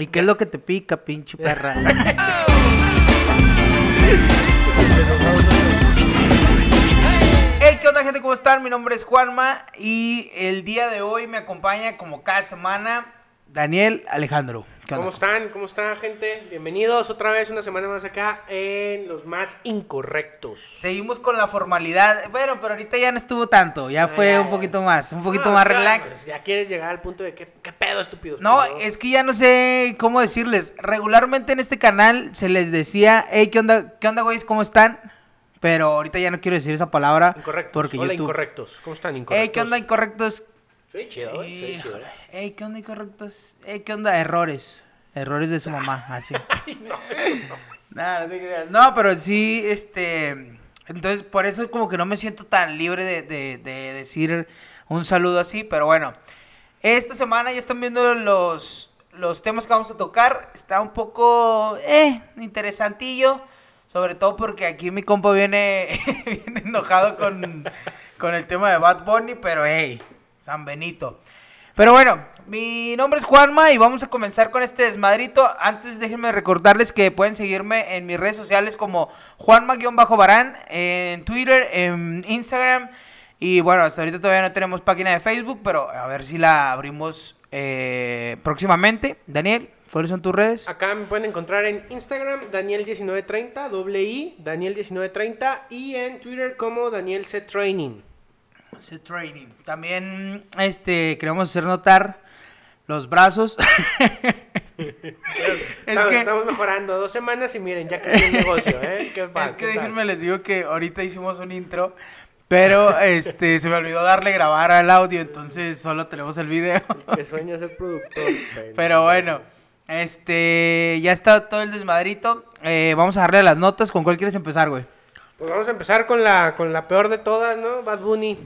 ¿Y qué es lo que te pica, pinche perra? Hey, ¿qué onda gente? ¿Cómo están? Mi nombre es Juanma y el día de hoy me acompaña como cada semana Daniel Alejandro. ¿Qué? ¿Cómo están? ¿Cómo están, gente? Bienvenidos otra vez una semana más acá en Los Más Incorrectos. Seguimos con la formalidad. Bueno, pero ahorita ya no estuvo tanto. Ya fue Ya, un poquito más. Un poquito No, más claro, relax. pues, Ya quieres llegar al punto de que, ¿qué pedo, estúpidos? No, Pero es que ya no sé cómo decirles. Regularmente en este canal se les decía, hey, ¿qué onda, qué onda, güeyes? ¿Cómo están? Pero ahorita ya no quiero decir esa palabra. Incorrectos. Porque Hola, YouTube. incorrectos. ¿Cómo están, incorrectos? Hey, ¿qué onda, incorrectos? Soy chido, güey. Soy chido. Hey, ¿qué onda, incorrectos? Hey, ¿qué onda? Errores. Errores de su mamá, así. Nada, no te creas. No, pero sí, este. Entonces, por eso como que no me siento tan libre de, de- de decir un saludo así, pero bueno. Esta semana ya están viendo los, los temas que vamos a tocar. Está un poco, eh, interesantillo. Sobre todo porque aquí mi compa viene, viene enojado con, con el tema de Bad Bunny, pero hey, San Benito. Pero bueno, mi nombre es Juanma y vamos a comenzar con este desmadrito. Antes déjenme recordarles que pueden seguirme en mis redes sociales como Juanma-Barán, en Twitter, en Instagram. Y bueno, hasta ahorita todavía no tenemos página de Facebook, pero a ver si la abrimos eh, próximamente. Daniel, ¿cuáles son tus redes? Acá me pueden encontrar en Instagram, Daniel1930, doble I, Daniel1930, y en Twitter como Daniel C Training. Ese training. También este queremos hacer notar los brazos. es estamos, que estamos mejorando dos semanas y miren, ya creció el negocio, ¿eh? ¿Qué pasa? Es que déjenme les digo que ahorita hicimos un intro, pero este se me olvidó darle grabar al audio, entonces solo tenemos el video. Que sueña ser productor. Pero bueno, este ya está todo el desmadrito. Eh, vamos a darle las notas. ¿Con cuál quieres empezar, güey? Pues vamos a empezar con la, con la peor de todas, ¿no? Bad Bunny.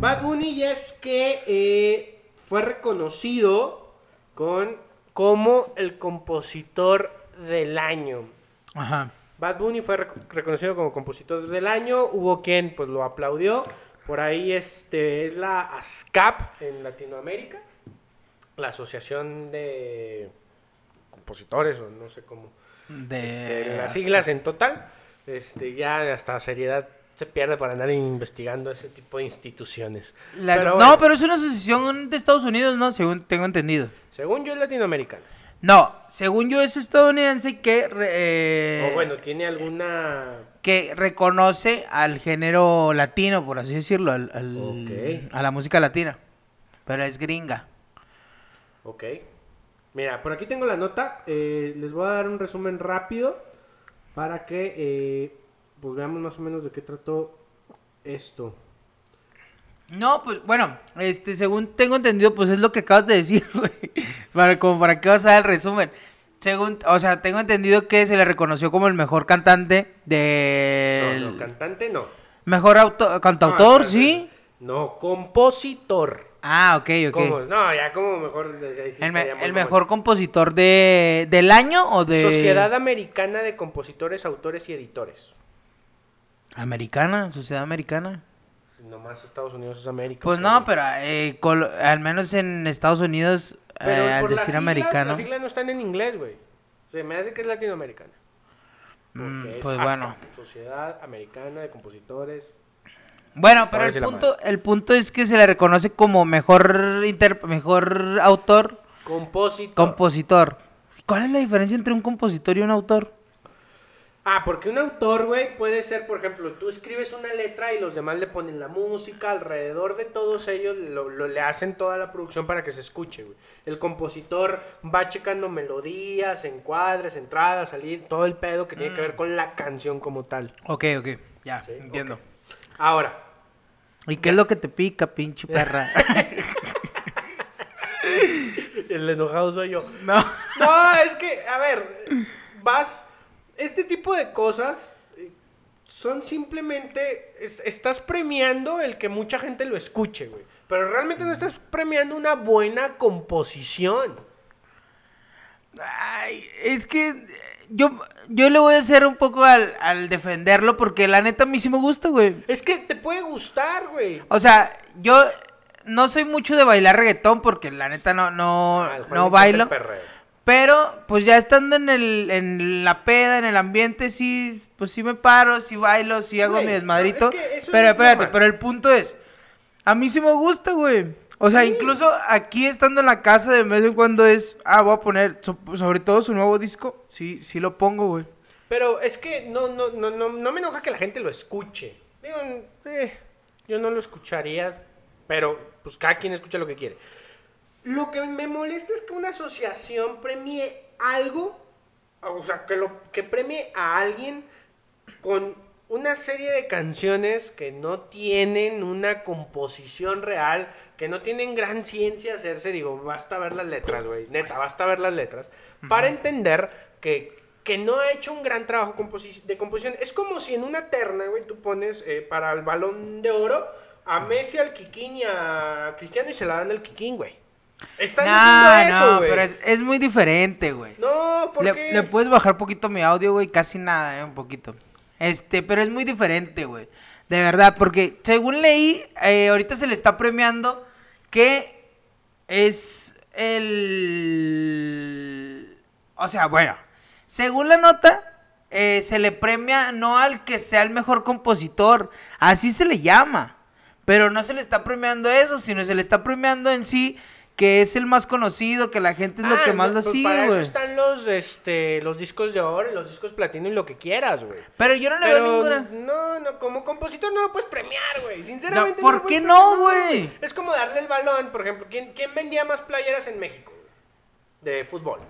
Bad Bunny es que eh, fue reconocido con, como el compositor del año. Ajá. Bad Bunny fue rec- reconocido como compositor del año. Hubo quien pues lo aplaudió. Por ahí este es la ASCAP en Latinoamérica. La Asociación de Compositores o no sé cómo. De Este, las siglas en total. Este, ya hasta seriedad se pierde para andar investigando ese tipo de instituciones. La- Pero no, pero es una asociación de Estados Unidos, ¿no? Según tengo entendido. según yo es latinoamericana. No, según yo es estadounidense que eh, o bueno, tiene alguna que reconoce al género latino, por así decirlo, al, a la música latina. Pero es gringa. Ok. Mira, por aquí tengo la nota. eh, les voy a dar un resumen rápido para que eh, pues veamos más o menos de qué trató esto. No, pues bueno, este, según tengo entendido, pues es lo que acabas de decir, güey. Para, como para qué vas a dar el resumen. Según, o sea, tengo entendido que se le reconoció como el mejor cantante de. No, no, cantante no. Mejor auto- No, cantautor, espera, sí. espera. No, compositor. Ah, ok, ok. ¿Cómo? No, ya como mejor. sí El, me- el mejor compositor de del año o de. Sociedad Americana de Compositores, Autores y Editores. Americana, sociedad americana. Nomás Estados Unidos es América. Pues no, pero eh, al menos en Estados Unidos, eh, Pero al por las decir siglas, americano. Las siglas no están en inglés, güey. O sea, me hace que es latinoamericana. Mm, es pues ASCAP, bueno. Sociedad Americana de Compositores. Bueno, pero el punto, el punto es que se le reconoce como mejor inter- mejor autor, Compositor. compositor. ¿Cuál es la diferencia entre un compositor y un autor? Ah, porque un autor, güey, puede ser, por ejemplo, tú escribes una letra y los demás le ponen la música, alrededor de todos ellos lo, lo- le hacen toda la producción para que se escuche, güey. El compositor va checando melodías, encuadres, entradas, salir, todo el pedo que tiene que ver con la canción como tal. Ok, ok, ya, Sí, entiendo. Ahora, ¿Y qué es lo que te pica, pinche perra? el enojado soy yo. no. No, es que, a ver, vas. Este tipo de cosas eh, son simplemente. es- estás premiando el que mucha gente lo escuche, güey. Pero realmente no estás premiando una buena composición. Ay, es que eh, yo, yo le voy a hacer un poco al, al defenderlo porque la neta a mí sí me gusta, güey. Es que te puede gustar, güey. O sea, yo no soy mucho de bailar reggaetón porque la neta no, no, Ah, no bailo. perreo. Pero, pues ya estando en, el, en la peda, en el ambiente, sí, pues sí me paro, sí bailo, sí hago Güey, mi no, desmadrito. es que eso pero es espérate, normal. pero el punto es, a mí sí me gusta, güey. O sea, Sí. incluso aquí estando en la casa de vez en cuando es, ah, voy a poner, so- sobre todo su nuevo disco, sí, sí lo pongo, güey. Pero es que no, no, no, no, no me enoja que la gente lo escuche. Digo, eh, yo no lo escucharía, pero pues cada quien escucha lo que quiere. Lo que me molesta es que una asociación premie algo, o sea, que, lo, que premie a alguien con una serie de canciones que no tienen una composición real, que no tienen gran ciencia hacerse, digo, basta ver las letras, güey, neta, basta ver las letras, para entender que, que no ha hecho un gran trabajo de composición. Es como si en una terna, güey, tú pones eh, para el balón de oro a Messi, al Kikín y a Cristiano y se la dan al Kikín, güey. Están No, diciendo eso, no, pero es, es muy diferente, güey. No, ¿por Le, qué? le puedes bajar poquito mi audio, güey, casi nada, eh, un poquito. Este, pero es muy diferente, güey. De verdad, porque según leí, eh, ahorita se le está premiando que es el... O sea, bueno, según la nota, eh, se le premia no al que sea el mejor compositor, así se le llama. Pero no se le está premiando eso, sino se le está premiando en sí que es el más conocido, que la gente es lo Ah, que más no, lo pues sigue, Para eso güey. están los, este, los discos de oro, y los discos platino y lo que quieras, güey. Pero yo no le Pero veo ninguna. no, no, como compositor no lo puedes premiar, güey. Sinceramente. No, ¿por lo qué no, güey? Es como darle el balón, por ejemplo. ¿Quién, quién vendía más playeras en México? güey? De fútbol.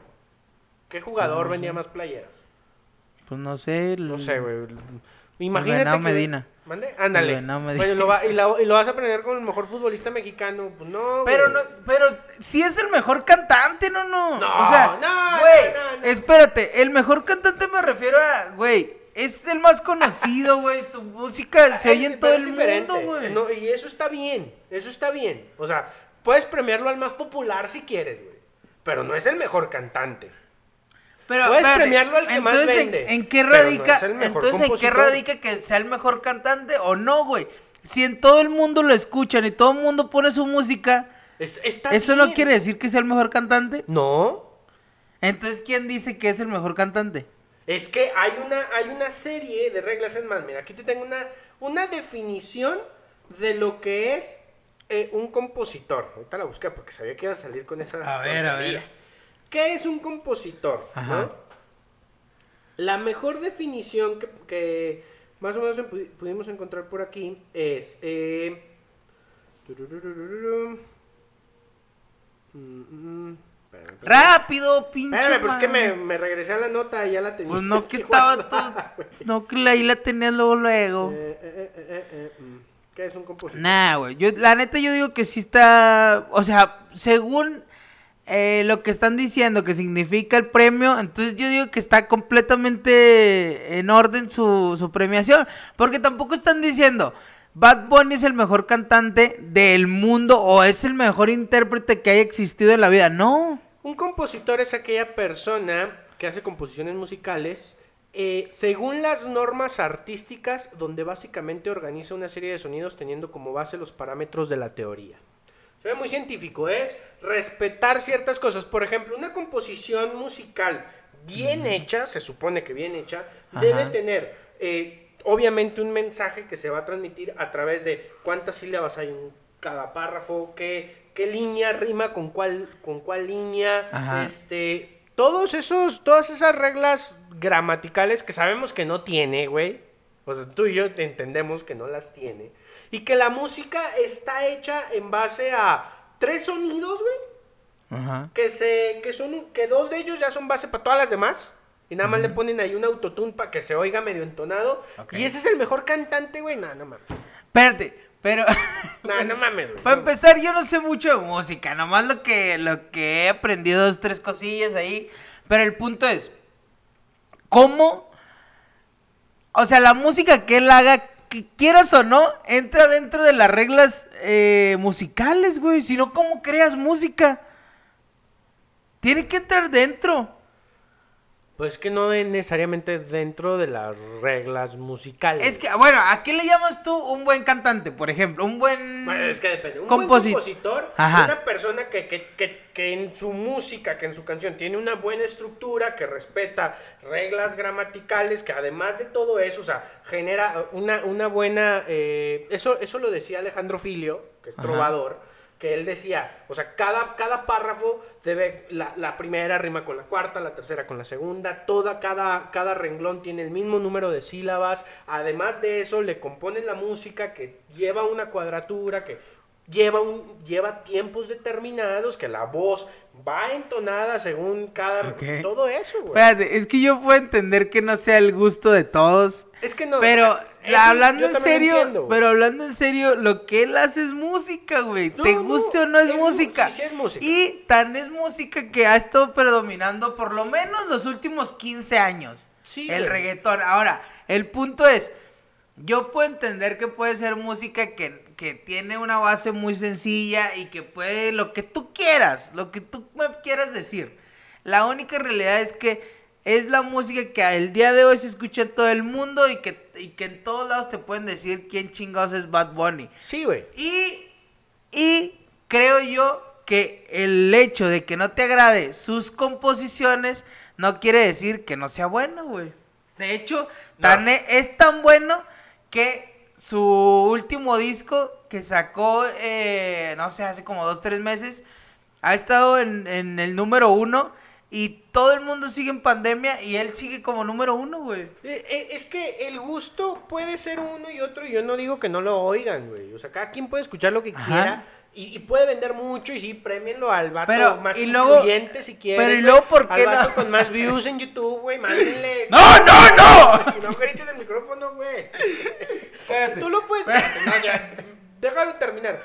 ¿Qué jugador No vendía sé. más playeras? Pues no sé. No el- sé, güey. Imagínate Venado que... Medina. ¿Mande? Ándale. Medina. Bueno, lo va- y, la- y lo vas a aprender con el mejor futbolista mexicano. Pues no, Pero güey. no, pero sí es el mejor cantante, no, no. No, o sea, no, güey, no, espérate, el mejor cantante me refiero a, güey, es el más conocido, güey, su música se Ah, oye es- en todo el diferente. mundo, güey. No, y eso está bien, eso está bien. O sea, puedes premiarlo al más popular si quieres, güey. Pero no es el mejor cantante. Pero, Puedes espérate, premiarlo al que más entonces, ¿en- vende, ¿En, qué no radica? mejor entonces, ¿en qué radica que sea el mejor cantante o no, güey? Si en todo el mundo lo escuchan y todo el mundo pone su música, Es- ¿eso no quiere decir que sea el mejor cantante? No. Entonces, ¿quién dice que es el mejor cantante? Es que hay una, hay una serie de reglas. Es más, mira, aquí te tengo una, una definición de lo que es eh, un compositor. Ahorita la busqué porque sabía que iba a salir con esa. A ver, a ver. ¿Qué es un compositor? La mejor definición que, que más o menos pu- pudimos encontrar por aquí es. eh. Mm, mm, espérame, espérame. Rápido, pinche. Espérame, pues que me, regresé a la nota y ya la tenía. Pues no que estaba todo. No que ahí la tenías luego luego. Eh, eh, mm. ¿Qué es un compositor? Nah, güey. Yo, la neta, yo digo que sí está. O sea, según eh, lo que están diciendo que significa el premio, entonces yo digo que está completamente en orden su, su premiación. Porque tampoco están diciendo. Bad Bunny es el mejor cantante del mundo o es el mejor intérprete que haya existido en la vida. No. Un compositor es aquella persona que hace composiciones musicales eh, según las normas artísticas, donde básicamente organiza una serie de sonidos teniendo como base los parámetros de la teoría. Se ve muy científico, es respetar ciertas cosas. Por ejemplo, una composición musical bien hecha, se supone que bien hecha, debe tener eh, obviamente un mensaje que se va a transmitir a través de cuántas sílabas hay en cada párrafo, qué, qué línea rima con cuál, con cuál línea, Ajá. este, todos esos, todas esas reglas gramaticales que sabemos que no tiene, güey. O sea, tú y yo te entendemos que no las tiene. Y que la música está hecha en base a tres sonidos, güey. Ajá. Que, se, que, son, que dos de ellos ya son base para todas las demás. Y nada más le ponen ahí un autotune para que se oiga medio entonado. Y ese es el mejor cantante, güey. No, no mames. Espérate, pero. No, no mames, güey. Para empezar, yo no sé mucho de música, nomás lo que, lo que he aprendido, dos, tres cosillas ahí. Pero el punto es, ¿cómo? O sea, la música que él haga, que quieras o no, entra dentro de las reglas eh, musicales, güey. Si no, ¿cómo creas música? Tiene que entrar dentro. Pues que no es necesariamente dentro de las reglas musicales. Es que, bueno, ¿a qué le llamas tú un buen cantante, por ejemplo? Un buen... Bueno, es que depende. Un composi- buen compositor, Ajá. una persona que, que, que, que en su música, que en su canción tiene una buena estructura, que respeta reglas gramaticales, que además de todo eso, o sea, genera una, una buena... eh, eso, eso lo decía Alejandro Filio, que es Ajá. trovador, que él decía, o sea, cada, cada párrafo debe, la, la primera rima con la cuarta, la tercera con la segunda, toda, cada, cada renglón tiene el mismo número de sílabas, además de eso le componen la música que lleva una cuadratura, que lleva, un, lleva tiempos determinados, que la voz va entonada según cada... Ok. Todo eso, güey. Espérate, es que yo puedo entender que no sea el gusto de todos. Es que no... Pero la- hablando en serio, pero hablando en serio, lo que él hace es música, güey. No, Te no, guste o no es, música. sí, sí es música. Y tan es música que ha estado predominando por lo menos los últimos 15 años. Sí, el güey. reggaetón. Ahora, el punto es, yo puedo entender que puede ser música que, que tiene una base muy sencilla y que puede lo que tú quieras, lo que tú me quieras decir. La única realidad es que es la música que el día de hoy se escucha en todo el mundo y que, y que en todos lados te pueden decir quién chingados es Bad Bunny. Sí, güey. Y, y creo yo que el hecho de que no te agrade sus composiciones no quiere decir que no sea bueno, güey. De hecho, tan e- es tan bueno que su último disco que sacó, eh, no sé, hace como dos, tres meses, ha estado en, en el número uno y todo el mundo sigue en pandemia y él sigue como número uno, güey. Eh, eh, Es que el gusto puede ser uno y otro. y Yo no digo que no lo oigan, güey. O sea, cada quien puede escuchar lo que Ajá. quiera. Y, y puede vender mucho y sí, premienlo al vato Pero, más y luego- influyente si quieren. pero, ¿y luego por qué Al vato no? con más views en YouTube, güey, mándenle. ¡No, no, no! No grites el micrófono, güey. Tú lo puedes... No, ya, déjalo terminar.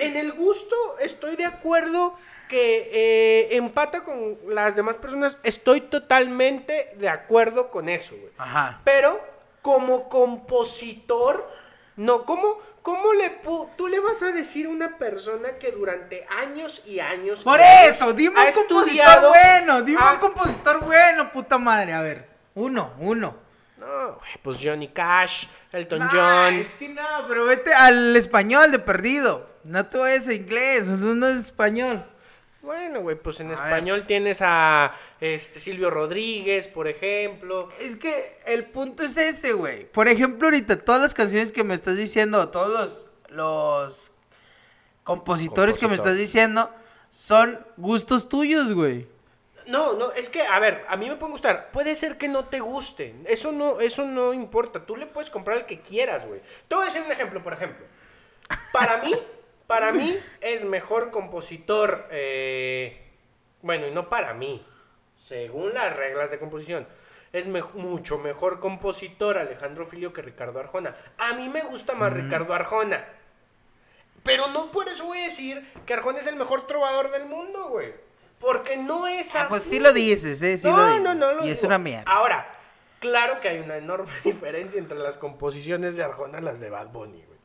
En el gusto estoy de acuerdo que eh, empata con las demás personas. Estoy totalmente de acuerdo con eso, güey. Ajá. Pero como compositor, no, ¿cómo, cómo le pu- tú le vas a decir a una persona que durante años y años... Por eso, dime un compositor bueno, dime ha- un compositor bueno, puta madre. A ver, uno, uno. No, güey, pues Johnny Cash, Elton John. es que no, pero vete al español de perdido. No vayas a inglés, no es español. Bueno, güey, pues en A español tienes a este Silvio Rodríguez, por ejemplo. Es que el punto es ese, güey. Por ejemplo, ahorita todas las canciones que me estás diciendo, todos los, los compositores que me estás diciendo, son gustos tuyos, güey. No, no, es que, a ver, a mí me pueden gustar. Puede ser que no te guste. Eso no, eso no importa. Tú le puedes comprar el que quieras, güey. Te voy a decir un ejemplo, por ejemplo. Para mí, para mí es mejor compositor. eh, bueno, y no para mí. Según las reglas de composición. Es me- mucho mejor compositor Alejandro Filio que Ricardo Arjona. A mí me gusta más Ricardo Arjona. Pero no por eso voy a decir que Arjona es el mejor trovador del mundo, güey. Porque no es así. Ah, pues sí lo dices, eh, sí no, lo dices. no, no, lo Y es una mierda. Ahora, claro que hay una enorme diferencia entre las composiciones de Arjona y las de Bad Bunny, güey.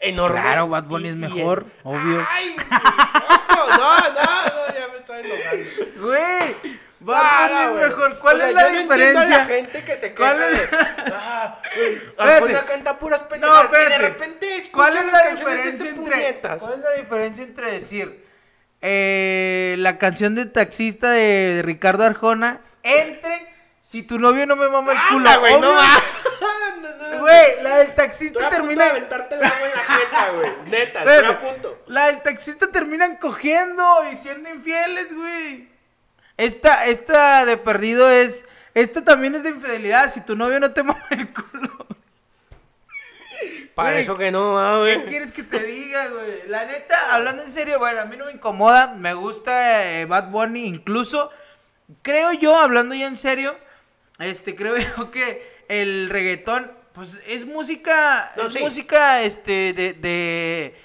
Enorme. Claro, Bad Bunny Y- es mejor, obvio. Ay, no, no, no, no, ya me estoy enojando. Güey, Bad Ah, Bunny no, es mejor. ¿Cuál O sea, es la yo no diferencia? a la gente que se ¿Cuál es- de, ah. Arjona canta puras No, y de repente ¿Cuál es la de diferencia este entre puñetas. ¿Cuál es la diferencia entre decir eh, la canción de taxista de, de Ricardo Arjona entre si tu novio no me mama el culo? No Obvio-. No, no, Güey, la del Estoy taxista a punto termina de aventarte agua en la jeta, güey. Neta, estoy a punto. La del taxista terminan cogiendo y siendo infieles, güey. Esta, esta de perdido es. Esta también es de infidelidad. Si tu novio no te mama el culo. Para Güey, eso que no, ah, ¿Qué quieres que te diga, güey? La neta, hablando en serio, bueno, a mí no me incomoda. Me gusta eh, Bad Bunny. Incluso, creo yo, hablando ya en serio, este, creo yo que el reggaetón, pues es música, No, es sí. música, este, de, de,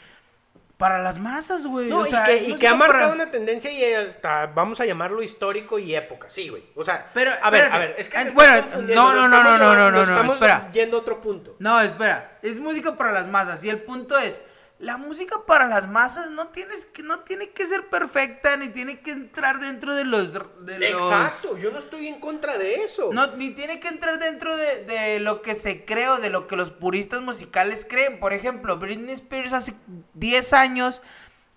para las masas, güey. No, o sea, y, que, y que ha marcado para- una tendencia y hasta, vamos a llamarlo histórico y época, sí, güey. O sea, Pero, a ver, espérate. a ver, es que estás bueno, no, no, no, no, no, no, no, estamos espera. yendo a otro punto. No, espera, es música para las masas y el punto es, la música para las masas no tienes que no tiene que ser perfecta ni tiene que entrar dentro de los de los- Exacto, yo no estoy en contra de eso. no ni tiene que entrar dentro de, de lo que se cree o de lo que los puristas musicales creen por ejemplo Britney Spears hace 10 años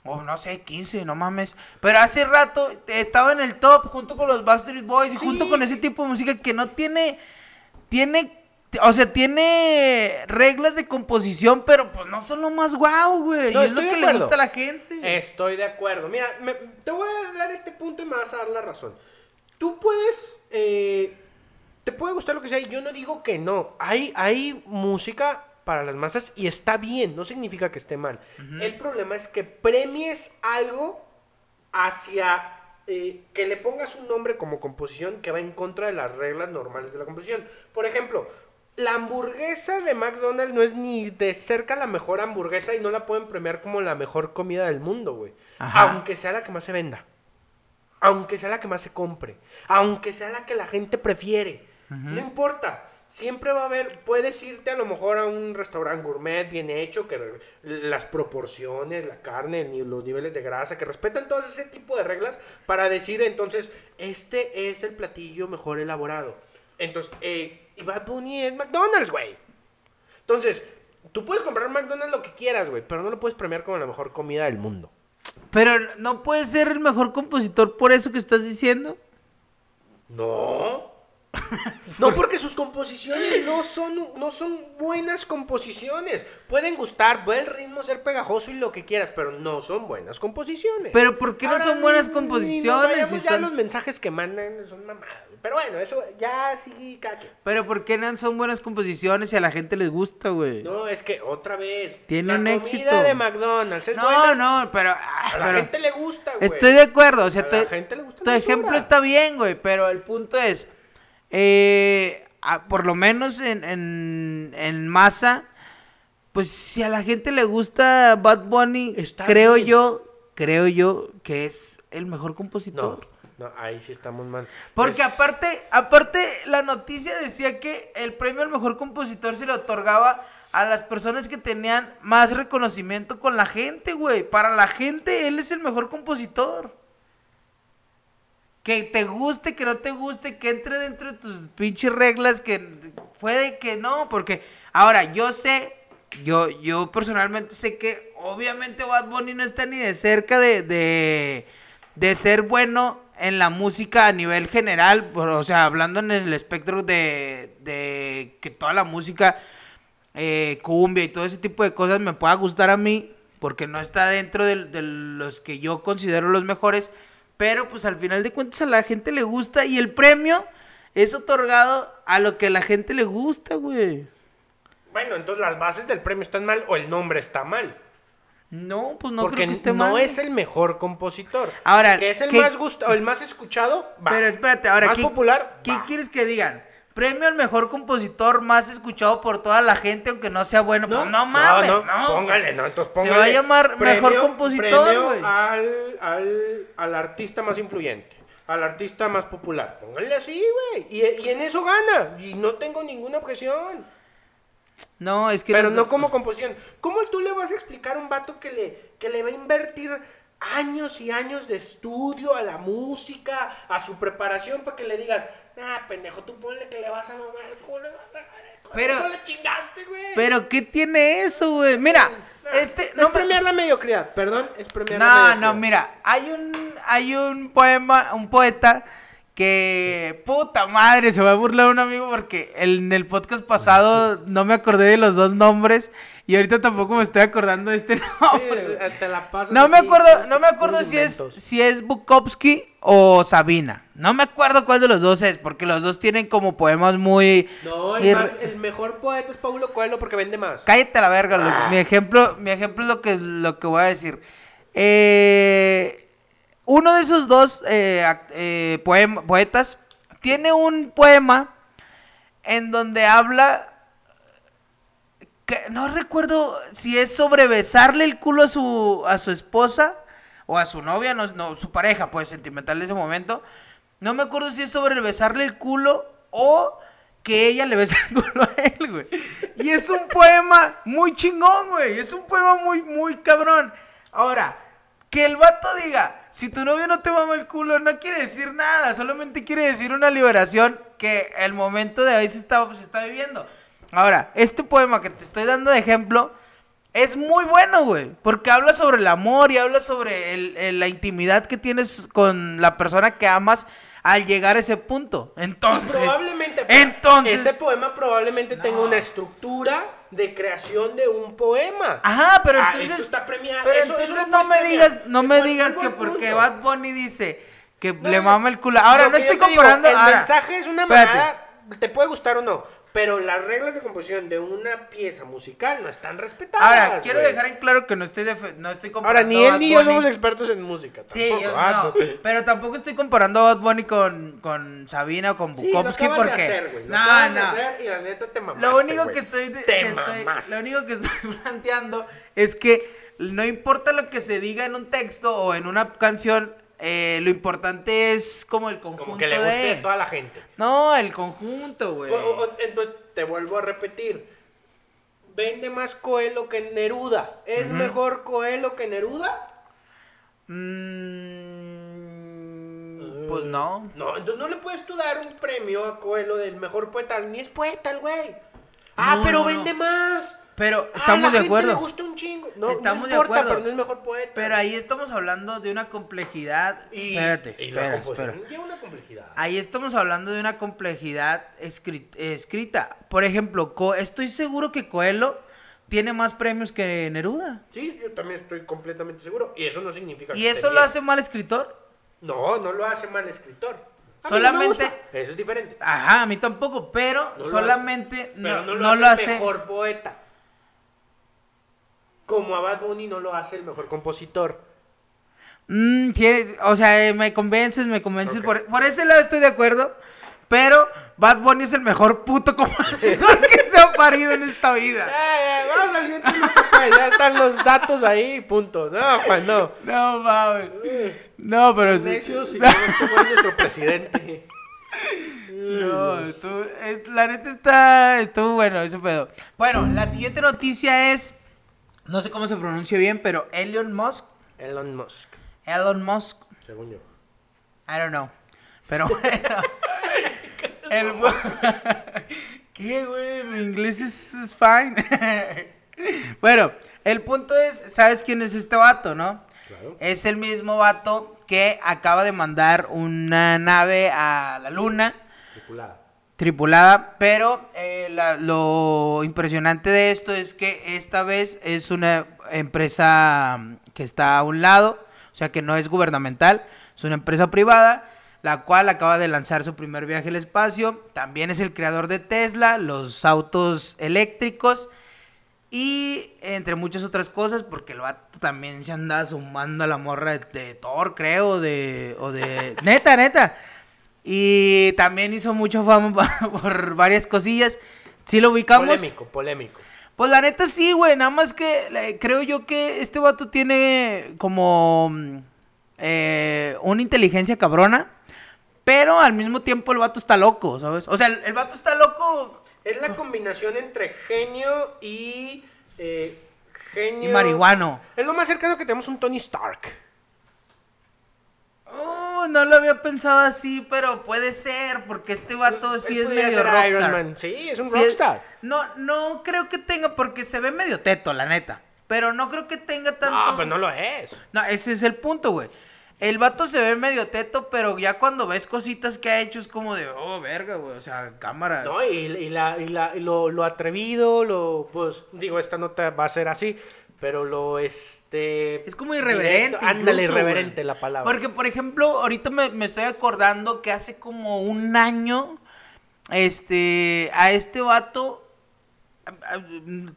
o no sé 15 no mames pero hace rato estaba en el top junto con los Backstreet Boys y junto con ese tipo de música que no tiene tiene o sea, tiene reglas de composición, pero pues no son lo más guau, güey. No, y es lo que le gusta a la gente. Estoy de acuerdo. Mira, me- te voy a dar este punto y me vas a dar la razón. Tú puedes, eh, te puede gustar lo que sea, yo no digo que no. Hay, hay música para las masas y está bien, no significa que esté mal. El problema es que premies algo hacia eh, que le pongas un nombre como composición que va en contra de las reglas normales de la composición. Por ejemplo, la hamburguesa de McDonald's no es ni de cerca la mejor hamburguesa y no la pueden premiar como la mejor comida del mundo, güey. Aunque sea la que más se venda. Aunque sea la que más se compre. Aunque sea la que la gente prefiere. No importa. Siempre va a haber, puedes irte a lo mejor a un restaurante gourmet bien hecho, que las proporciones, la carne, los niveles de grasa, que respetan todo ese tipo de reglas para decir entonces, este es el platillo mejor elaborado. Entonces, eh, Bad Bunny es McDonald's, güey. Entonces, tú puedes comprar McDonald's lo que quieras, güey, pero no lo puedes premiar como la mejor comida del mundo. Pero no puede ser el mejor compositor por eso que estás diciendo. No. No, porque sus composiciones no son, no son buenas composiciones. Pueden gustar, puede el ritmo ser pegajoso y lo que quieras, pero no son buenas composiciones. Pero ¿por qué no Ahora, son buenas composiciones? vayamos si ya son- los mensajes que mandan son mamadas. Pero bueno, eso ya sí, cada quien. Pero ¿por qué no son buenas composiciones y a la gente les gusta, güey? No, es que otra vez. Tiene la un comida éxito. de McDonald's es No, buena. no, pero... ah, A la pero- gente le gusta, güey. Estoy de acuerdo, o sea, A tu, la gente le gusta tu la ejemplo está bien, güey, pero el punto es, eh, a- por lo menos en, en, en masa, pues si a la gente le gusta Bad Bunny, Está creo bien. yo, creo yo que es el mejor No, compositor. no, ahí sí estamos mal. Porque Pues, aparte, aparte, la noticia decía que el premio al mejor compositor se le otorgaba a las personas que tenían más reconocimiento con la gente, güey. Para la gente, él es el mejor compositor. Que te guste, que no te guste, que entre dentro de tus pinches reglas, que puede que no, porque ahora yo sé, yo, yo personalmente sé que obviamente Bad Bunny no está ni de cerca de, de, de ser bueno en la música a nivel general, o sea, hablando en el espectro de, de que toda la música, eh, cumbia y todo ese tipo de cosas me pueda gustar a mí, porque no está dentro de, de los que yo considero los mejores, pero pues al final de cuentas a la gente le gusta y el premio es otorgado a lo que a la gente le gusta, güey. Bueno, entonces las bases del premio están mal o el nombre está mal. No, pues no porque creo que esté no mal. es el mejor compositor. Ahora, que es el ¿qué- más gustado, el más escuchado, va. Pero espérate, ahora, más ¿qué, popular, ¿qué va. quieres que digan? Premio al mejor compositor más escuchado por toda la gente, aunque no sea bueno. No, pues no mames, no. póngale, no, entonces Se póngale. va a llamar mejor compositor, güey. al, al, al artista más influyente, al artista más popular. Póngale así, güey. Y, y en eso gana. Y no tengo ninguna objeción. No, es que Pero no como composición. ¿Cómo tú le vas a explicar a un vato que le, que le va a invertir años y años de estudio a la música, a su preparación, para que le digas, ah, pendejo, tú ponle que le vas a mamar el culo. Pero- eso le chingaste, güey. Pero ¿qué tiene eso, güey? Mira, Nah, este es no me- premiar la mediocridad, perdón, es premiar la No, mediocridad. no, mira, hay un hay un poema, un poeta que puta madre, se va a burlar un amigo porque el- en el podcast pasado no me acordé de los dos nombres y ahorita tampoco me estoy acordando de este nombre. te la No me acuerdo, no me acuerdo si es si es Bukowski o Sabina. No me acuerdo cuál de los dos es, porque los dos tienen como poemas muy No, el, más- mejor poeta es Paulo Coelho porque vende más. Cállate a la verga. lo- Ah. mi ejemplo, mi ejemplo es lo que, lo que voy a decir. Eh, uno de esos dos eh, eh, poema- poetas tiene un poema en donde habla. No recuerdo si es sobre besarle el culo a su, a su esposa o a su novia, no, no, su pareja, pues sentimental de ese momento. No me acuerdo si es sobre besarle el culo o que ella le besa el culo a él, güey. Y es un poema muy chingón, güey. Es un poema muy, muy cabrón. Ahora, que el vato diga, si tu novio no te mama el culo, no quiere decir nada. Solamente quiere decir una liberación que el momento de hoy se está, se está viviendo. Ahora, este poema que te estoy dando de ejemplo es muy bueno, güey. Porque habla sobre el amor y habla sobre el- el- la intimidad que tienes con la persona que amas al llegar a ese punto. Entonces, Probablemente. entonces, Ese poema probablemente tenga una estructura de creación de un poema. Ajá, pero Ah, entonces. esto está premiado. Pero Eso- eso entonces no me digas, no me digas que porque punto. Bad Bunny dice que No, le mama el culo. Ahora, no estoy digo, comparando. el ahora, mensaje es una manera. Te puede gustar o no. Pero las reglas de composición de una pieza musical no están respetadas. Ahora, quiero güey. dejar en claro que no estoy, no estoy Ahora, comparando. ni a él ni yo somos expertos en música. Sí, tampoco, yo ah, no, pero tampoco estoy comparando a Bad Bunny con, con Sabina o con Sí, lo Bukowski acabas de porque. hacer, güey. Lo no, acabas de no. hacer y la neta te mamaste, Lo único güey. que estoy, Te que estoy- lo único que estoy planteando es que no importa lo que se diga en un texto o en una canción, eh, lo importante es como el conjunto Como que le guste de... a toda la gente. No, el conjunto, güey. Entonces, te vuelvo a repetir. Vende más Coelho que Neruda. ¿Es mejor Coelho que Neruda? Mm, pues no. No, entonces no le puedes tú dar un premio a Coelho del mejor poeta. Ni es poeta el güey. Ah, No, pero no, vende más. Pero Ah, estamos la de gente acuerdo. le gusta un chingo. No, Estamos no de importa, acuerdo. pero no es mejor poeta. Pero ahí estamos hablando de una complejidad. Y, espérate, y espera, composición espera. una complejidad. Ahí estamos hablando de una complejidad escri- escrita. Por ejemplo, Co- estoy seguro que Coelho tiene más premios que Neruda. Sí, yo también estoy completamente seguro. Y eso no significa ¿Y que eso lo hace mal escritor? No, no lo hace mal escritor. A no Solamente-. Eso es diferente. Ajá, a mí tampoco, pero No lo solamente Pero no, no, lo, hace lo el hace. mejor poeta. Como a Bad Bunny no lo hace el mejor compositor. Mm, quieres- o sea, eh, me convences, me convences. Ok. Por, por ese lado estoy de acuerdo. Pero Bad Bunny es el mejor puto compositor que se ha parido en esta vida. Eh, eh, vamos al siguiente pues, Ya están los datos ahí, punto. No, Juan, no. No mames. No, pero sí. Necios y luego este es nuestro presidente. No, estuvo- es- la neta está, estuvo bueno ese pedo. Bueno, la siguiente noticia es, no sé cómo se pronuncia bien, pero Elon Musk, Elon Musk, Elon Musk, según yo. I don't know, pero bueno, el, ¿qué güey? Mi inglés es, es fine. bueno, el punto es, ¿sabes quién es este vato, no? Claro. Es el mismo vato que acaba de mandar una nave a la luna Tripulada. Tripulada, pero eh, la- lo impresionante de esto es que esta vez es una empresa mm, que está a un lado, o sea que no es gubernamental, es una empresa privada, la cual acaba de lanzar su primer viaje al espacio, también es el creador de Tesla, los autos eléctricos y entre muchas otras cosas, porque el vato también se anda sumando a la morra de, de Thor, creo, de, o de... neta, neta. Y también hizo mucha fama por varias cosillas. ¿Sí lo ubicamos? Polémico, polémico. Pues la neta sí, güey. Nada más que eh, creo yo que este vato tiene como mm, eh, una inteligencia cabrona. Pero al mismo tiempo el vato está loco, ¿sabes? O sea, el, el vato está loco Es la combinación entre genio y. eh, genio. y marihuano. Es lo más cercano que tenemos un Tony Stark. No lo había pensado así, pero puede ser, porque este vato sí Él es medio rockstar. Sí, es un Sí, rockstar. No, no creo que tenga, porque se ve medio teto, la neta. Pero no creo que tenga tanto. No, pues no lo es. No, ese es el punto, güey. El vato se ve medio teto, pero ya cuando ves cositas que ha hecho es como de, oh, verga, güey. O sea, cámara. No, y, y la, y la, y lo, lo atrevido, lo, pues, digo, esta nota va a ser así, pero lo, este... Es como irreverente. directo, ándale, incluso, irreverente güey. la palabra. Porque, por ejemplo, ahorita me, me estoy acordando que hace como un año, este, a este vato,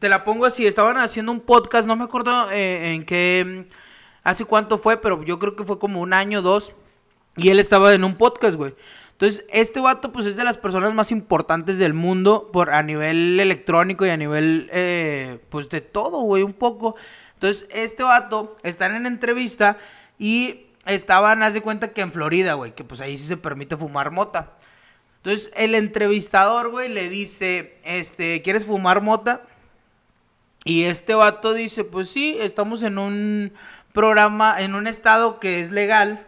te la pongo así, estaban haciendo un podcast, no me acuerdo eh, en qué, hace cuánto fue, pero yo creo que fue como un año, dos, y él estaba en un podcast, güey. Entonces, este vato, pues, es de las personas más importantes del mundo por, a nivel electrónico y a nivel, eh, pues, de todo, güey, un poco. Entonces, este vato, están en entrevista y estaban, haz de cuenta que en Florida, güey, que pues ahí sí se permite fumar mota. Entonces el entrevistador, güey, le dice, este, ¿quieres fumar mota? Y este vato dice, pues sí, estamos en un programa, en un estado que es legal.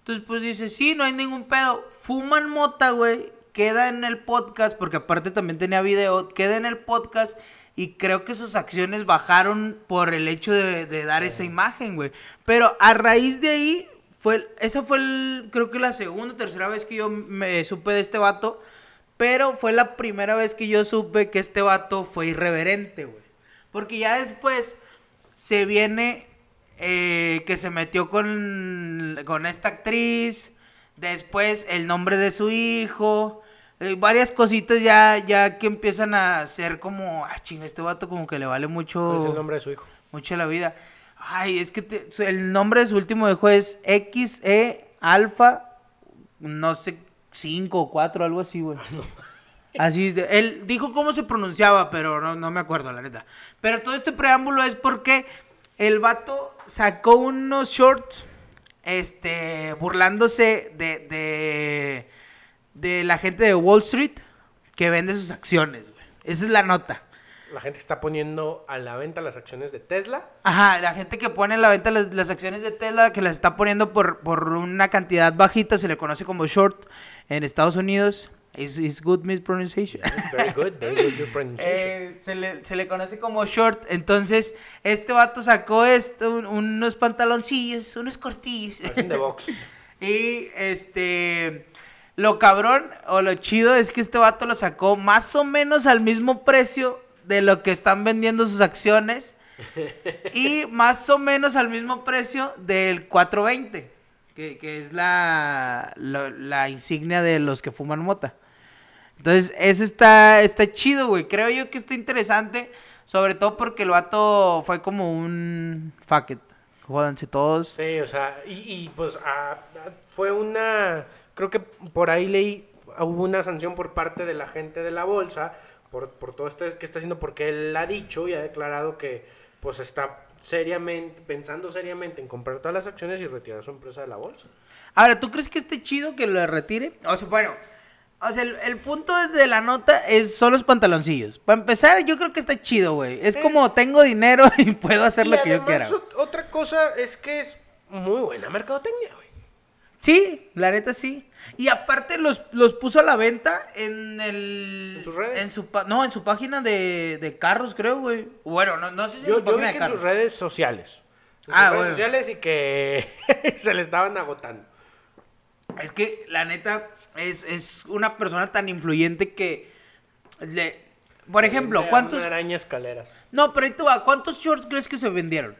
Entonces, pues dice, sí, no hay ningún pedo. Fuman mota, güey. Queda en el podcast, porque aparte también tenía video. Queda en el podcast y creo que sus acciones bajaron por el hecho de, de dar esa imagen, güey. Pero a raíz de ahí, fue, esa fue, el, creo que la segunda o tercera vez que yo me supe de este vato. Pero fue la primera vez que yo supe que este vato fue irreverente, güey. Porque ya después se viene eh, que se metió con, con esta actriz. Después el nombre de su hijo. eh, varias cositas ya, ya que empiezan a ser como, ah, chinga, este vato como que le vale mucho, ¿Cuál es el nombre de su hijo? mucho la vida. Ay, es que te- el nombre de su último hijo es XE Alfa, no sé, 5 o 4, algo así, güey. Así es. de- él dijo cómo se pronunciaba, pero no, no me acuerdo, la neta. Pero todo este preámbulo es porque el vato sacó unos shorts, este, burlándose de, de, de la gente de Wall Street que vende sus acciones, güey. Esa es la nota. La gente está poniendo a la venta las acciones de Tesla. Ajá, la gente que pone en la venta las, las acciones de Tesla, que las está poniendo por, por una cantidad bajita, se le conoce como short en Estados Unidos. Is, is good mispronunciation. Very good, very good your pronunciation. Eh, se, le, se le conoce como short. Entonces, este vato sacó esto, un- unos pantaloncillos, unos cortillos. Parecen de box. y este. Lo cabrón o lo chido es que este vato lo sacó más o menos al mismo precio de lo que están vendiendo sus acciones. y más o menos al mismo precio del 420, que, es la, la, insignia de los que fuman mota. Entonces, eso está, está chido, güey. Creo yo que está interesante. Sobre todo porque el vato fue como un fuck it. Jódanse todos. Sí, o sea, y, pues fue una, creo que por ahí leí, hubo una sanción por parte de la gente de la bolsa por, por todo esto que está haciendo, porque él ha dicho y ha declarado que pues está seriamente, pensando seriamente en comprar todas las acciones y retirar su empresa de la bolsa. Ahora, ¿tú crees que esté chido que lo retire? O sea, bueno, o sea, el, el punto de la nota es son los pantaloncillos. Para empezar, yo creo que está chido, güey. Es Eh. como tengo dinero y puedo hacer y lo que yo quiera. otra cosa es que es muy buena mercadotecnia, güey. Sí, la neta sí. Y aparte los, los puso a la venta en el... ¿En sus redes? en su no, en su página de, de carros, creo, güey. Bueno, no, no sé si en Yo, su yo vi página que de en sus carros. redes sociales. En Ah, sus redes bueno. sociales y que se le estaban agotando. Es que la neta es, es una persona tan influyente que... le- Por ejemplo, ¿cuántos... Una araña escaleras. No, pero ahí tú va. ¿Cuántos shorts crees que se vendieron?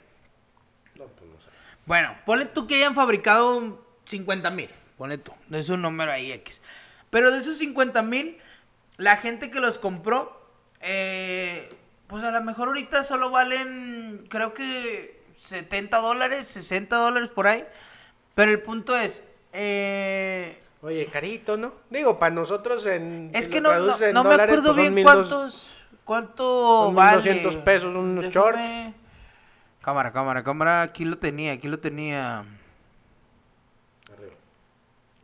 No, pues no sé. Bueno, ponle tú que hayan fabricado 50 mil. Ponle tú. Es un número ahí X. Pero de esos 50 mil, la gente que los compró, eh, pues a lo mejor ahorita solo valen, creo que 70 dólares, 60 dólares por ahí. Pero el punto es, eh, Oye, carito, ¿no? Digo, para nosotros en. es que no, me acuerdo pues bien 1200. cuántos, cuánto son vale. 1200 pesos unos Déjame- shorts. Cámara, cámara, cámara. Aquí lo tenía, aquí lo tenía.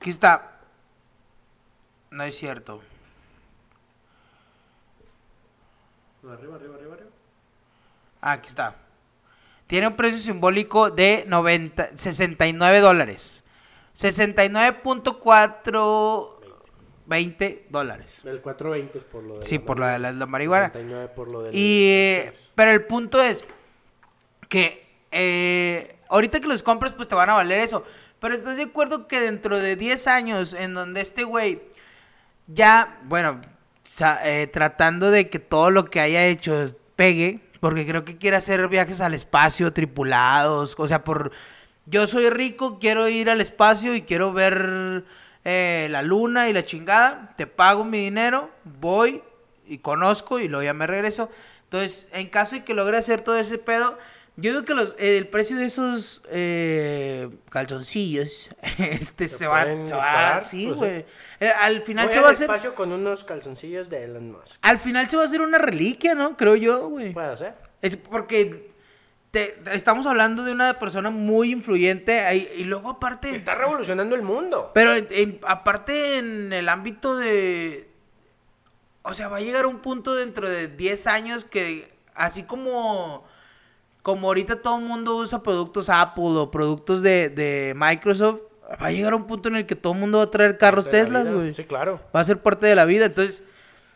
Aquí está. No es cierto. Arriba, arriba, arriba, arriba. Ah, aquí está. Tiene un precio simbólico de 90, 69 dólares. 69.420 dólares. El 420 es por lo de. Sí, por la de la, la marihuana. 69 por lo de. Y, eh, pero el punto es que eh, ahorita que los compres, pues te van a valer eso. Pero estás de acuerdo que dentro de 10 años, en donde este güey ya, bueno, eh, tratando de que todo lo que haya hecho pegue, porque creo que quiere hacer viajes al espacio tripulados, o sea, por... Yo soy rico, quiero ir al espacio y quiero ver eh, la luna y la chingada, te pago mi dinero, voy y conozco y luego ya me regreso. Entonces, en caso de que logre hacer todo ese pedo, yo digo que los, el precio de esos eh, calzoncillos este, ¿Se va, se va-? Sí, Pues güey. Eh, Al final se va a hacer... espacio con unos calzoncillos de Elon Musk. Al final se va a hacer una reliquia, ¿no? Creo yo, güey. Puede ser. Es porque te- estamos hablando de una persona muy influyente ahí, y luego aparte... Está revolucionando el mundo. Pero en- en- aparte en el ámbito de... O sea, va a llegar un punto dentro de 10 años que así como... Como ahorita todo el mundo usa productos Apple o productos de, de Microsoft, va a llegar un punto en el que todo el mundo va a traer carros Tesla, güey. Sí, claro. Va a ser parte de la vida, entonces...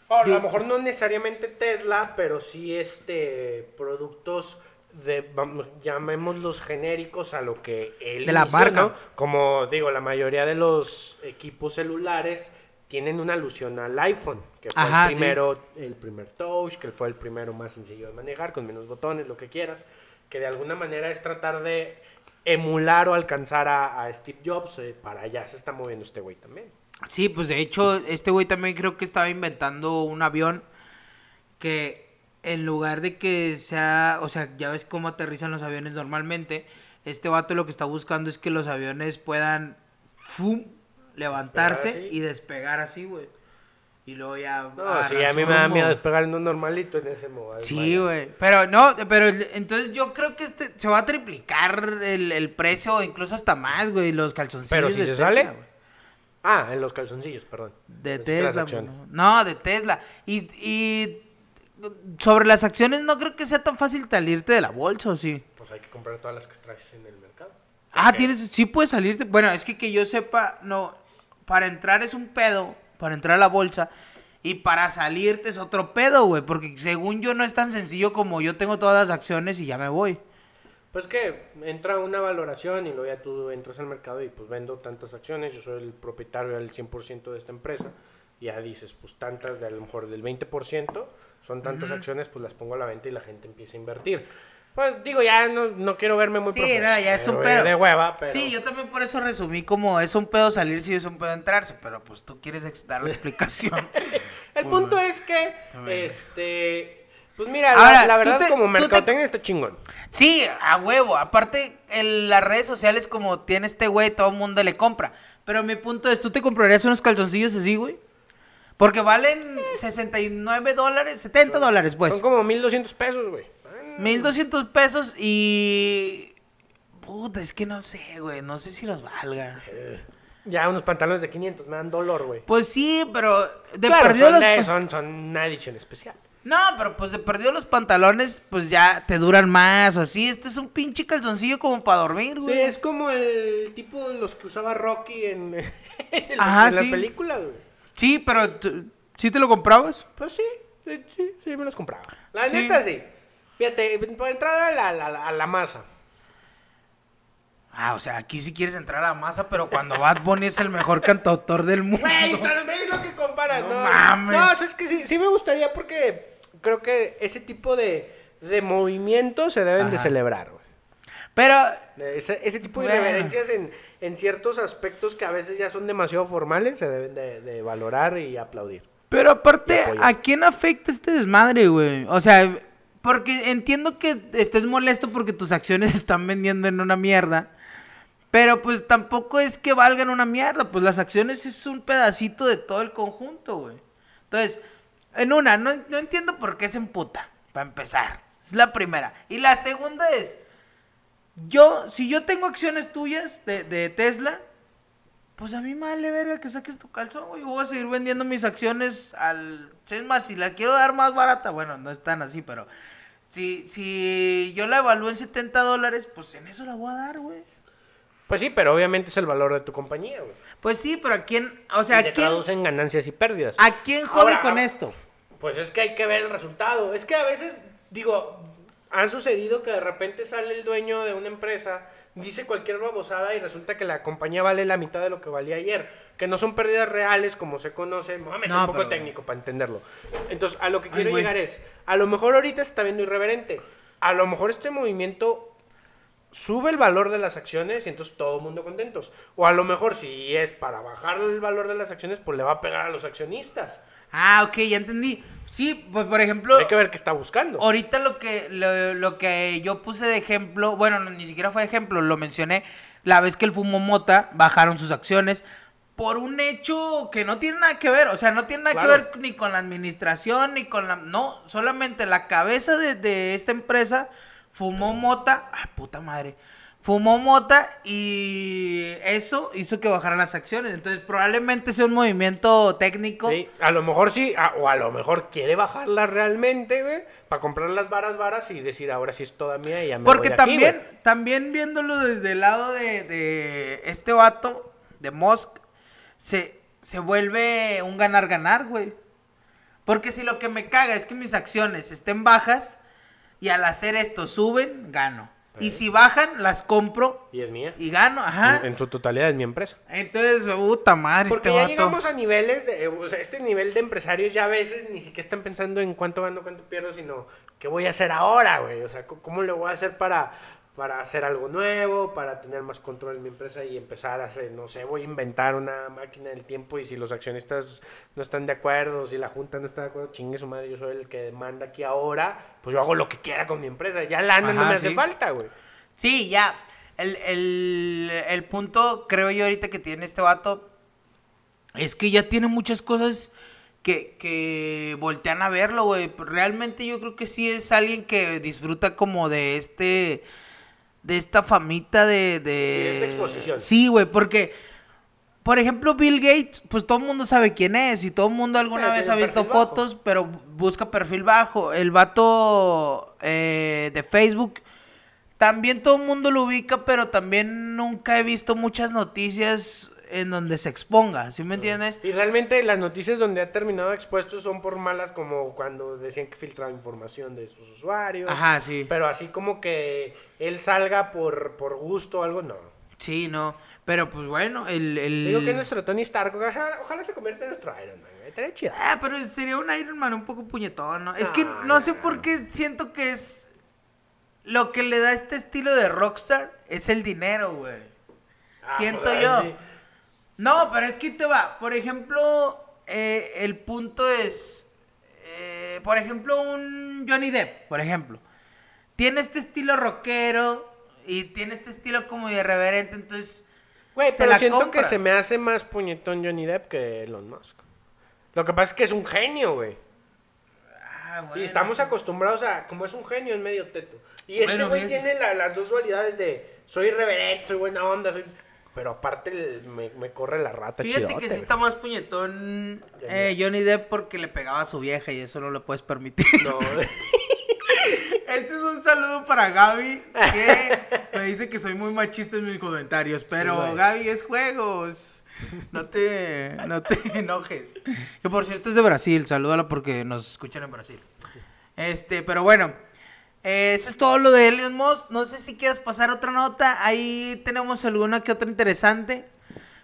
Ahora, a lo mejor no necesariamente Tesla, pero sí este productos de vamos, llamémoslos genéricos a lo que él De la marca. ¿no? Como digo, la mayoría de los equipos celulares tienen una alusión al iPhone, que fue Ajá, el sí. primero, el primer touch, que fue el primero más sencillo de manejar, con menos botones, lo que quieras, que de alguna manera es tratar de emular o alcanzar a, a Steve Jobs, eh, para allá se está moviendo este güey también. Sí, pues de hecho, este güey también creo que estaba inventando un avión que en lugar de que sea, o sea, ya ves cómo aterrizan los aviones normalmente, este vato lo que está buscando es que los aviones puedan ¡fum! Levantarse y despegar así, güey. Y luego ya No, sí, a mí me da miedo despegar en un normalito en ese modo. Sí, güey. Pero no, pero entonces yo creo que este se va a triplicar el, el precio, incluso hasta más, güey, los calzoncillos. Pero si se Tesla, sale. Ah, en los calzoncillos, perdón. De Tesla. No, de Tesla. Y, y sobre las acciones no creo que sea tan fácil salirte de la bolsa, ¿o sí? Pues hay que comprar todas las que traes en el mercado. Ah, tienes, sí puedes salirte. Bueno, es que que yo sepa, no, para entrar es un pedo, para entrar a la bolsa. Y para salirte es otro pedo, güey. Porque según yo no es tan sencillo como yo tengo todas las acciones y ya me voy. Pues que entra una valoración y luego ya tú entras al mercado y pues vendo tantas acciones, yo soy el propietario del 100% de esta empresa. Y ya dices, pues tantas, de a lo mejor del 20%, son tantas acciones, pues las pongo a la venta y la gente empieza a invertir. Pues digo, ya no, no quiero verme muy Sí, no, ya es un pedo. De hueva, pero... Sí, yo también por eso resumí como es un pedo salirse y es un pedo entrarse. Pero pues tú quieres dar la explicación. El Pues, punto es que, este... Pues mira, Ahora, la, verdad te- como tú te- mercadotecnia está chingón. Sí, a huevo. Aparte, en las redes sociales, como tiene este güey, todo el mundo le compra. Pero mi punto es, ¿tú te comprarías unos calzoncillos así, güey? Porque valen 69 dólares, 70 dólares, pues. Son como 1200 pesos, güey. 1200 pesos y... Puta, es que no sé, güey. No sé si los valga. Ya unos pantalones de 500 me dan dolor, güey. Pues sí, pero... De Claro, perdido son, los... de- pa- son, son una edición especial. No, pero pues de perdido los pantalones, pues ya te duran más o así. Este es un pinche calzoncillo como para dormir, Sí, güey. es como el tipo de los que usaba Rocky en, en la- Ajá, en la sí. película, güey. Sí, pero ¿sí te lo comprabas? Pues sí, sí, sí, sí, me los compraba. La Sí. neta, sí. Fíjate, para entrar a la, a la- a la masa. Ah, o sea, aquí sí quieres entrar a la masa, pero cuando Bad Bunny es el mejor cantautor del mundo. Güey, tal vez lo que comparas, No ¿no? mames. No, o sea, es que sí, sí me gustaría porque creo que ese tipo de, de movimientos se deben de celebrar, güey. Pero, Ese, ese tipo de Bueno. irreverencias en, en ciertos aspectos que a veces ya son demasiado formales se deben de, de valorar y aplaudir. pero aparte. ¿a quién afecta este desmadre, güey? O sea, porque entiendo que estés molesto porque tus acciones están vendiendo en una mierda. Pero pues tampoco es que valgan una mierda, pues las acciones es un pedacito de todo el conjunto, güey. Entonces, en una, no, no entiendo por qué se emputa, para empezar. Es la primera. Y la segunda es, yo, si yo tengo acciones tuyas de, de Tesla, pues a mí me vale verga que saques tu calzón, güey. Yo voy a seguir vendiendo mis acciones al... Es más, si la quiero dar más barata, bueno, no es tan así, pero... Si, si yo la evalúo en 70 dólares, pues en eso la voy a dar, güey. Pues sí, pero obviamente es el valor de tu compañía, güey. Pues sí, pero ¿a quién? O sea, y se ¿a quién, traduce en ganancias y pérdidas. ¿a quién jode Ahora, con esto? Pues es que hay que ver el resultado. Es que a veces, digo, han sucedido que de repente sale el dueño de una empresa, dice cualquier babosada y resulta que la compañía vale la mitad de lo que valía ayer. Que no son pérdidas reales como se conoce. Me voy a meter No, un poco pero- técnico para entenderlo. Entonces, a lo que Ay, quiero güey. llegar es, a lo mejor ahorita se está viendo irreverente. A lo mejor este movimiento sube el valor de las acciones y entonces todo el mundo contentos. O a lo mejor si es para bajar el valor de las acciones, pues le va a pegar a los accionistas. Ah, ok, ya entendí. Sí, pues por ejemplo... Hay que ver qué está buscando. Ahorita lo que, lo, lo que yo puse de ejemplo, bueno, no, ni siquiera fue ejemplo, lo mencioné, la vez que el Fumo Mota bajaron sus acciones por un hecho que no tiene nada que ver, o sea, no tiene nada Claro. que ver ni con la administración, ni con la... No, solamente la cabeza de, de esta empresa fumó mota, ah, puta madre, fumó mota y eso hizo que bajaran las acciones. Entonces probablemente sea un movimiento técnico. Sí, a lo mejor sí, a- o a lo mejor quiere bajarlas realmente, güey, para comprar las varas varas y decir ahora sí es toda mía y ya me Porque voy de aquí, también, también viéndolo desde el lado de, de este vato, de Musk, se, se vuelve un ganar-ganar, güey. Porque si lo que me caga es que mis acciones estén bajas y al hacer esto suben, gano. Y si bajan, las compro Y es mía. y gano, ajá. En, en su totalidad es mi empresa. Entonces, puta madre, Porque este ya vato. llegamos a niveles de, o sea, este nivel de empresarios ya a veces ni siquiera están pensando en cuánto gano, cuánto pierdo, sino qué voy a hacer ahora, güey. O sea, cómo le voy a hacer para, para hacer algo nuevo, para tener más control en mi empresa y empezar a hacer, no sé, voy a inventar una máquina del tiempo y si los accionistas no están de acuerdo, si la junta no está de acuerdo, chingue su madre, yo soy el que manda aquí ahora, pues yo hago lo que quiera con mi empresa. Ya lana no me hace falta, güey. Sí, ya. El, el, el punto, creo yo, ahorita que tiene este vato, es que ya tiene muchas cosas que, que voltean a verlo, güey. Realmente yo creo que sí es alguien que disfruta como de este, de esta famita de... de... Sí, esta exposición. Sí, güey, porque, por ejemplo, Bill Gates, pues todo el mundo sabe quién es y todo el mundo alguna Sí, vez ha visto bajo. fotos, pero busca perfil bajo. El vato eh, de Facebook... También todo el mundo lo ubica, pero también nunca he visto muchas noticias en donde se exponga, ¿sí me entiendes? Y realmente las noticias donde ha terminado expuesto son por malas, como cuando decían que filtraba información de sus usuarios. Ajá, sí. Pero así como que él salga por, por gusto o algo, no. Sí, no. Pero pues bueno, el... el... Digo que nuestro Tony Stark, ojalá, ojalá se convierta en nuestro Iron Man. Estaría chido. Ah, pero sería un Iron Man un poco puñetón, ¿no? Es que No, no sé por qué siento que es... Lo que le da este estilo de rockstar es el dinero, güey. Ah, Siento pues, yo. sí. No, pero es que te va. Por ejemplo, eh, el punto es. eh, por ejemplo, un Johnny Depp, por ejemplo. Tiene este estilo rockero y tiene este estilo como irreverente, entonces. Güey, pero siento compra. que se me hace más puñetón Johnny Depp que Elon Musk. Lo que pasa es que es un genio, güey. Ah, Y bueno, estamos sí. acostumbrados a, como es un genio, es medio teto. Y este güey tiene la- las dos dualidades de soy irreverente, soy buena onda, soy... Pero aparte el- me, me corre la rata Fíjate chidote, que sí está más puñetón Johnny eh, Johnny Depp porque le pegaba a su vieja y eso no lo puedes permitir. No, Este es un saludo para Gaby, que me dice que soy muy machista en mis comentarios, pero. Gaby es juegos. No te, no te enojes. Que por cierto es de Brasil, salúdala porque nos escuchan en Brasil. Este, pero bueno, eh, eso es todo lo de Elon Musk. No sé si quieres pasar otra nota. Ahí tenemos alguna que otra interesante.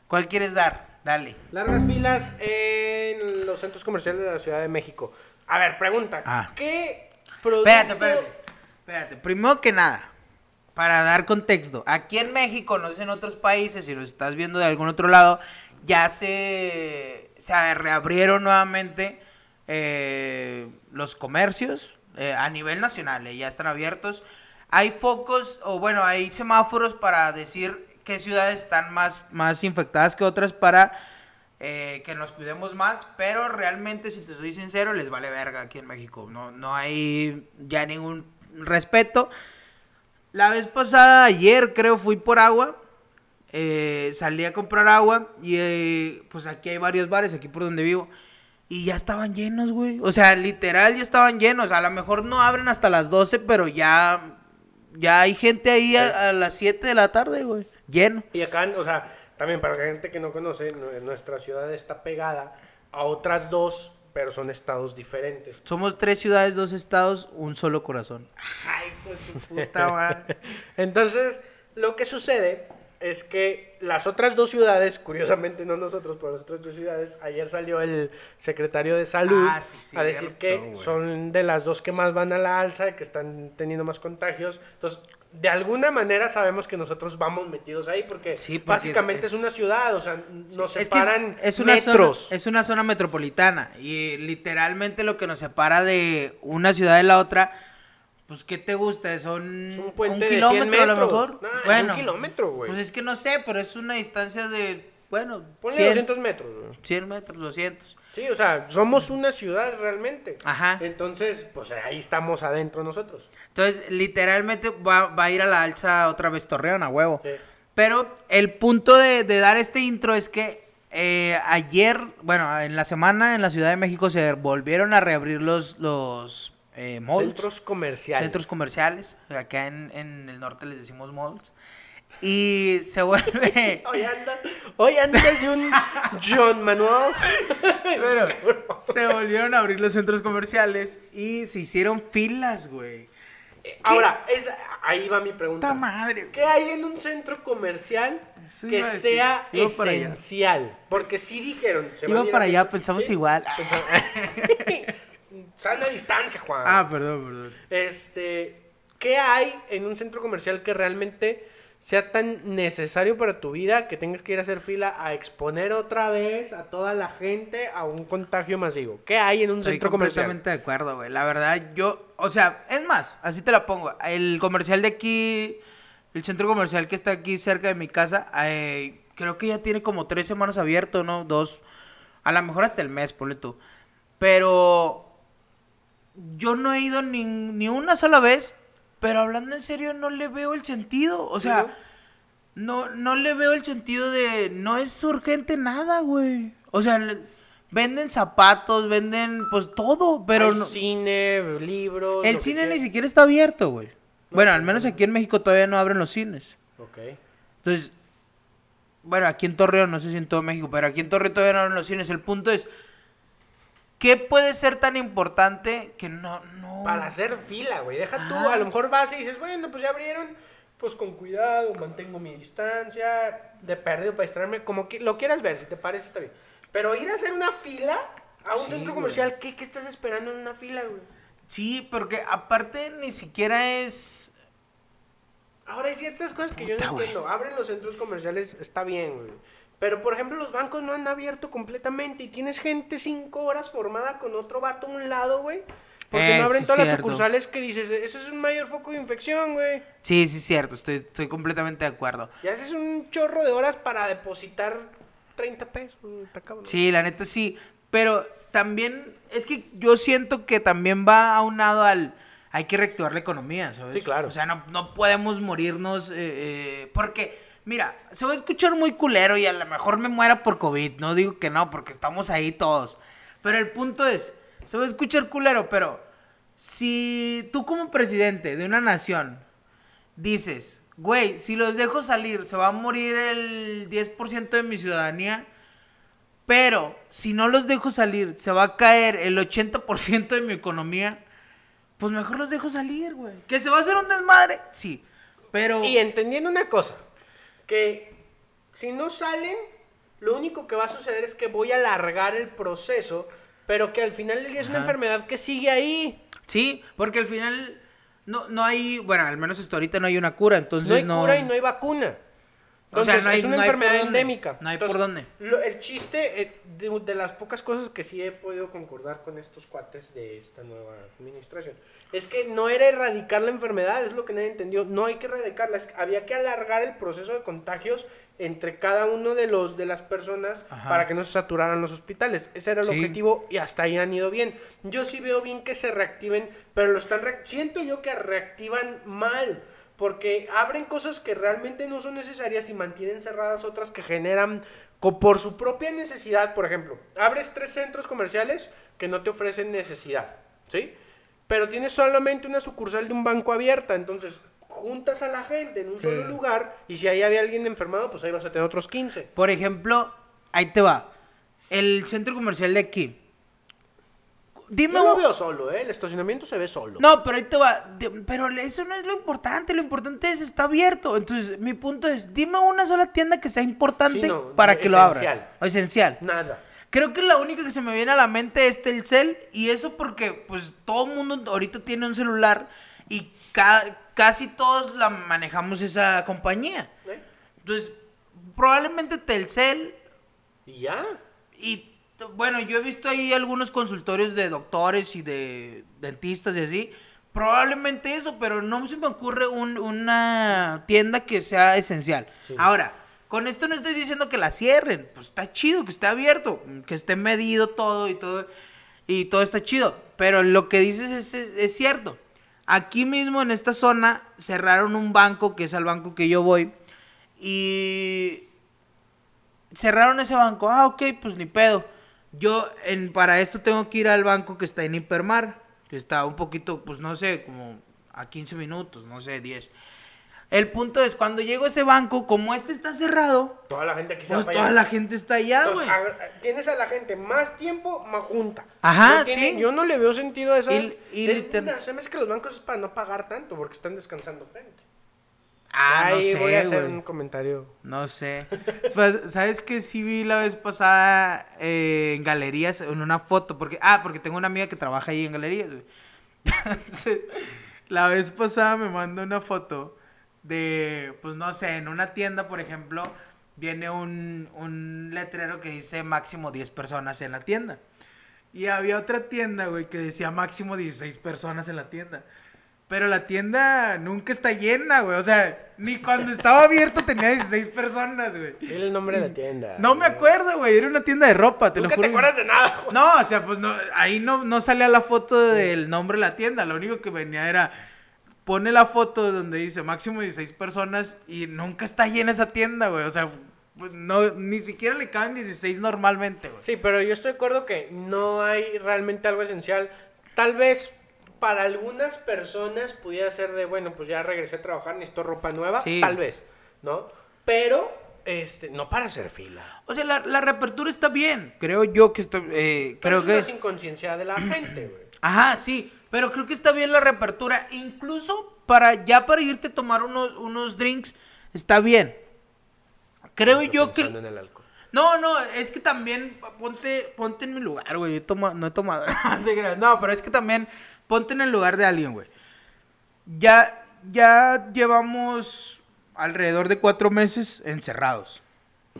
¿Cuál quieres dar? Dale. Largas filas en los centros comerciales de la Ciudad de México. A ver, pregunta. Ah. ¿Qué producto... Espérate, espérate. Espérate. Primero que nada, para dar contexto, aquí en México, no sé en otros países, si los estás viendo de algún otro lado, ya se, se reabrieron nuevamente eh, los comercios eh, a nivel nacional, eh, ya están abiertos. Hay focos, o bueno, hay semáforos para decir qué ciudades están más, más infectadas que otras para eh, que nos cuidemos más, pero realmente, si te soy sincero, les vale verga aquí en México. No, no hay ya ningún respeto. La vez pasada, ayer creo, fui por agua. salí a comprar agua y pues aquí hay varios bares, aquí por donde vivo. Y ya estaban llenos, güey. O sea, literal ya estaban llenos. A lo mejor no abren hasta las 12, pero ya, ya hay gente ahí a, a las 7 de la tarde, güey. Lleno. Y acá, o sea, también para la gente que no conoce, nu- nuestra ciudad está pegada a otras dos, pero son estados diferentes. Somos tres ciudades, dos estados, un solo corazón. Ay, pues su puta madre. Entonces, lo que sucede es que las otras dos ciudades, curiosamente no nosotros, pero las otras dos ciudades, ayer salió el secretario de salud Ah, sí, a decir cierto, que son de las dos que más van a la alza, que están teniendo más contagios. Entonces, de alguna manera sabemos que nosotros vamos metidos ahí porque, Sí, porque básicamente es... es- una ciudad, o sea, nos Es que separan es, es una metros. Zona, es una zona metropolitana y literalmente lo que nos separa de una ciudad de la otra, pues ¿qué te gusta? Son Es un puente un de 100 kilómetro a lo mejor. Nah, bueno, un kilómetro, güey. Pues es que no sé, pero es una distancia de bueno, Ponle 100, 200 metros. güey. 100 metros, 200. Sí, o sea, somos una ciudad realmente. Ajá. Entonces, pues ahí estamos adentro nosotros. Entonces, literalmente va, va a ir a la alza otra vez Torreón, a huevo. Sí. Pero el punto de, de dar este intro es que eh, ayer, bueno, en la semana en la Ciudad de México se volvieron a reabrir los, los eh, malls, Centros comerciales. centros comerciales. Acá en, en el norte les decimos malls. Y se vuelve... Hoy anda, hoy anda de un John Manuel. Pero se volvieron a abrir los centros comerciales y se hicieron filas, güey. Ahora, es, ahí va mi pregunta. ¿Qué hay en un centro comercial que sea Iba esencial? Porque sí dijeron. se Iba para allá, pensamos ¿Sí? igual. Pensamos- Sana distancia, Juan. Ah, perdón, perdón. Este, ¿qué hay en un centro comercial que realmente sea tan necesario para tu vida que tengas que ir a hacer fila a exponer otra vez a toda la gente a un contagio masivo? ¿Qué hay en un Estoy centro comercial? completamente de acuerdo, güey. La verdad, yo, o sea, es más, así te la pongo. El comercial de aquí, el centro comercial que está aquí cerca de mi casa, eh, creo que ya tiene como tres semanas abierto, ¿no? Dos, a lo mejor hasta el mes, ponle tú. Pero yo no he ido ni, ni una sola vez, pero hablando en serio, no le veo el sentido. O sea, no, no le veo el sentido de. No es urgente nada, güey. O sea, venden zapatos, venden pues todo, pero Hay no. cine, libros. El cine ni quieras. siquiera está abierto, güey. Bueno, al menos no. aquí en México todavía no abren los cines. Ok. Entonces, bueno, aquí en Torreón, no sé si en todo México, pero aquí en Torreón todavía no abren los cines. El punto es, ¿qué puede ser tan importante que no, no... Para hacer fila, güey. Deja tú, Ah. a lo mejor vas y dices, bueno, pues ya abrieron, pues con cuidado, mantengo mi distancia, de perdido para distraerme, como que lo quieras ver, si te parece está bien. Pero ir a hacer una fila a un Sí, centro comercial, ¿qué, ¿qué estás esperando en una fila, güey? Sí, porque aparte ni siquiera es... Ahora hay ciertas cosas que yo Puta, no güey. entiendo. Abren los centros comerciales, está bien, güey. Pero, por ejemplo, los bancos no han abierto completamente y tienes gente cinco horas formada con otro vato a un lado, güey. Porque Eh, no abren sí, todas las sucursales que dices, eso es un mayor foco de infección, güey. Sí, sí, cierto, estoy, estoy completamente de acuerdo. Y haces un chorro de horas para depositar 30 pesos. está cabrón. Sí, la neta sí, pero también es que yo siento que también va aunado al... Hay que reactivar la economía, ¿sabes? Sí, claro. O sea, no, no podemos morirnos eh, eh, porque, mira, se va a escuchar muy culero y a lo mejor me muera por COVID. No digo que no, porque estamos ahí todos. Pero el punto es, se va a escuchar culero, pero si tú como presidente de una nación dices, güey, si los dejo salir, se va a morir el 10% de mi ciudadanía, pero si no los dejo salir, se va a caer el 80% de mi economía, pues mejor los dejo salir, güey. ¿Que se va a hacer un desmadre? Sí, pero... Y entendiendo una cosa, que si no salen, lo único que va a suceder es que voy a alargar el proceso, pero que al final del día es una enfermedad que sigue ahí. Sí, porque al final no, no hay, bueno, al menos hasta ahorita no hay una cura, entonces no hay no... cura y no hay vacuna. O sea, Entonces, no hay- es una no por enfermedad dónde. endémica. No hay por Entonces, dónde. lo- el chiste, eh, de, de las pocas cosas que sí he podido concordar con estos cuates de esta nueva administración, es que no era erradicar la enfermedad, es lo que nadie entendió. No hay que erradicarla, es que había que alargar el proceso de contagios entre cada uno de los de las personas Ajá. para que no se saturaran los hospitales. Ese era el Sí. objetivo y hasta ahí han ido bien. Yo sí veo bien que se reactiven, pero lo están siento yo que reactivan mal. Porque abren cosas que realmente no son necesarias y mantienen cerradas otras que generan por su propia necesidad. Por ejemplo, abres tres centros comerciales que no te ofrecen necesidad, ¿sí? Pero tienes solamente una sucursal de un banco abierta, entonces juntas a la gente en un Sí. solo lugar y si ahí había alguien enfermado, pues ahí vas a tener otros 15. Por ejemplo, ahí te va. El centro comercial de aquí. Dime Yo lo veo solo, ¿eh? El estacionamiento se ve solo. No, pero ahí te va. Pero eso no es lo importante. Lo importante es está abierto. Entonces, mi punto es, dime una sola tienda que sea importante Sí, no, para no, que lo abra. esencial. O esencial. Nada. Creo que la única que se me viene a la mente es Telcel. Y eso porque, pues, todo el mundo ahorita tiene un celular. Y ca- casi todos la manejamos esa compañía. ¿eh? Entonces, probablemente Telcel Y ya. y bueno, yo he visto ahí algunos consultorios de doctores y de dentistas y así. Probablemente eso, pero no se me ocurre un- una tienda que sea esencial. Sí. Ahora, Con esto no estoy diciendo que la cierren. Pues está chido, que esté abierto, que esté medido todo y todo. Y todo está chido. Pero lo que dices es, es- es cierto. Aquí mismo en esta zona cerraron un banco, que es al banco que yo voy. Y cerraron ese banco. Ah, ok, pues ni pedo. Yo en, para esto tengo que ir al banco que está en Hipermar, que está un poquito, pues no sé, como a 15 minutos, no sé, 10. El punto es, cuando llego a ese banco, como este está cerrado, Toda la gente aquí se pues para toda allá. la gente está allá, güey. tienes a la gente más tiempo, más junta. Ajá, No tiene- sí. Yo no le veo sentido a eso. Y- y es, se me hace que los bancos es para no pagar tanto porque están descansando gente. Ah, no sé, voy a hacer un comentario. No sé. Pues, ¿Sabes qué? Sí vi la vez pasada eh, en galerías, en una foto, porque, ah, porque tengo una amiga que trabaja ahí en galerías, güey. Entonces, la vez pasada me mandó una foto de, pues no sé, en una tienda, por ejemplo, viene un, un letrero que dice máximo 10 personas en la tienda. Y había otra tienda, güey, que decía máximo 16 personas en la tienda. Pero la tienda nunca está llena, güey. O sea, ni cuando estaba abierto tenía 16 personas, güey. Dile el nombre de la tienda. No me acuerdo, güey. Era una tienda de ropa, te Nunca lo te juro. acuerdas de nada, güey. No, o sea, pues no, ahí no, no salía la foto del nombre de la tienda. Lo único que venía era. Pone la foto donde dice máximo 16 personas y nunca está llena esa tienda, güey. O sea, pues, no, ni siquiera le caben 16 normalmente, güey. Sí, pero yo estoy de acuerdo que no hay realmente algo esencial. Tal vez para algunas personas pudiera ser de, bueno, pues ya regresé a trabajar, necesito ropa nueva. Sí. Tal vez, ¿no? Pero, este, no para hacer fila. O sea, la, la reapertura está bien. Creo yo que estoy. eh, Pero creo es que. una inconsciencia de la gente, güey. Ajá, sí, pero creo que está bien la reapertura. Incluso para ya para irte a tomar unos, unos drinks, está bien. Creo Estoy yo que... pensando en el alcohol. No, no, es que también ponte, ponte en mi lugar, güey. Toma- no he tomado. No, pero es que también ponte en el lugar de alguien, güey. Ya, ya llevamos alrededor de cuatro meses encerrados.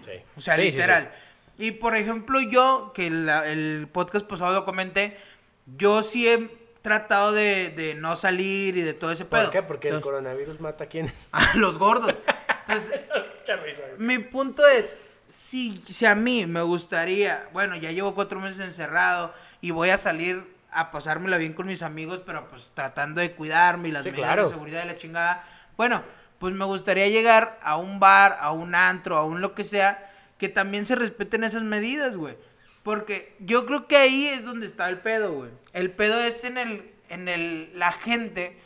Sí. O sea, Sí, literal. sí. Y por ejemplo, yo, que la- el podcast pasado lo comenté, yo sí he tratado de, de no salir y de todo ese pedo. ¿Por qué? Porque el coronavirus mata a quienes. a los gordos. Entonces, mi punto es, si, si a mí me gustaría, bueno, ya llevo cuatro meses encerrado y voy a salir a pasármela bien con mis amigos, pero pues tratando de cuidarme y las Sí, medidas claro. de seguridad de la chingada. Bueno, pues me gustaría llegar a un bar, a un antro, a un lo que sea, que también se respeten esas medidas, güey. Porque yo creo que ahí es donde está el pedo, güey. El pedo es en el, en el, la gente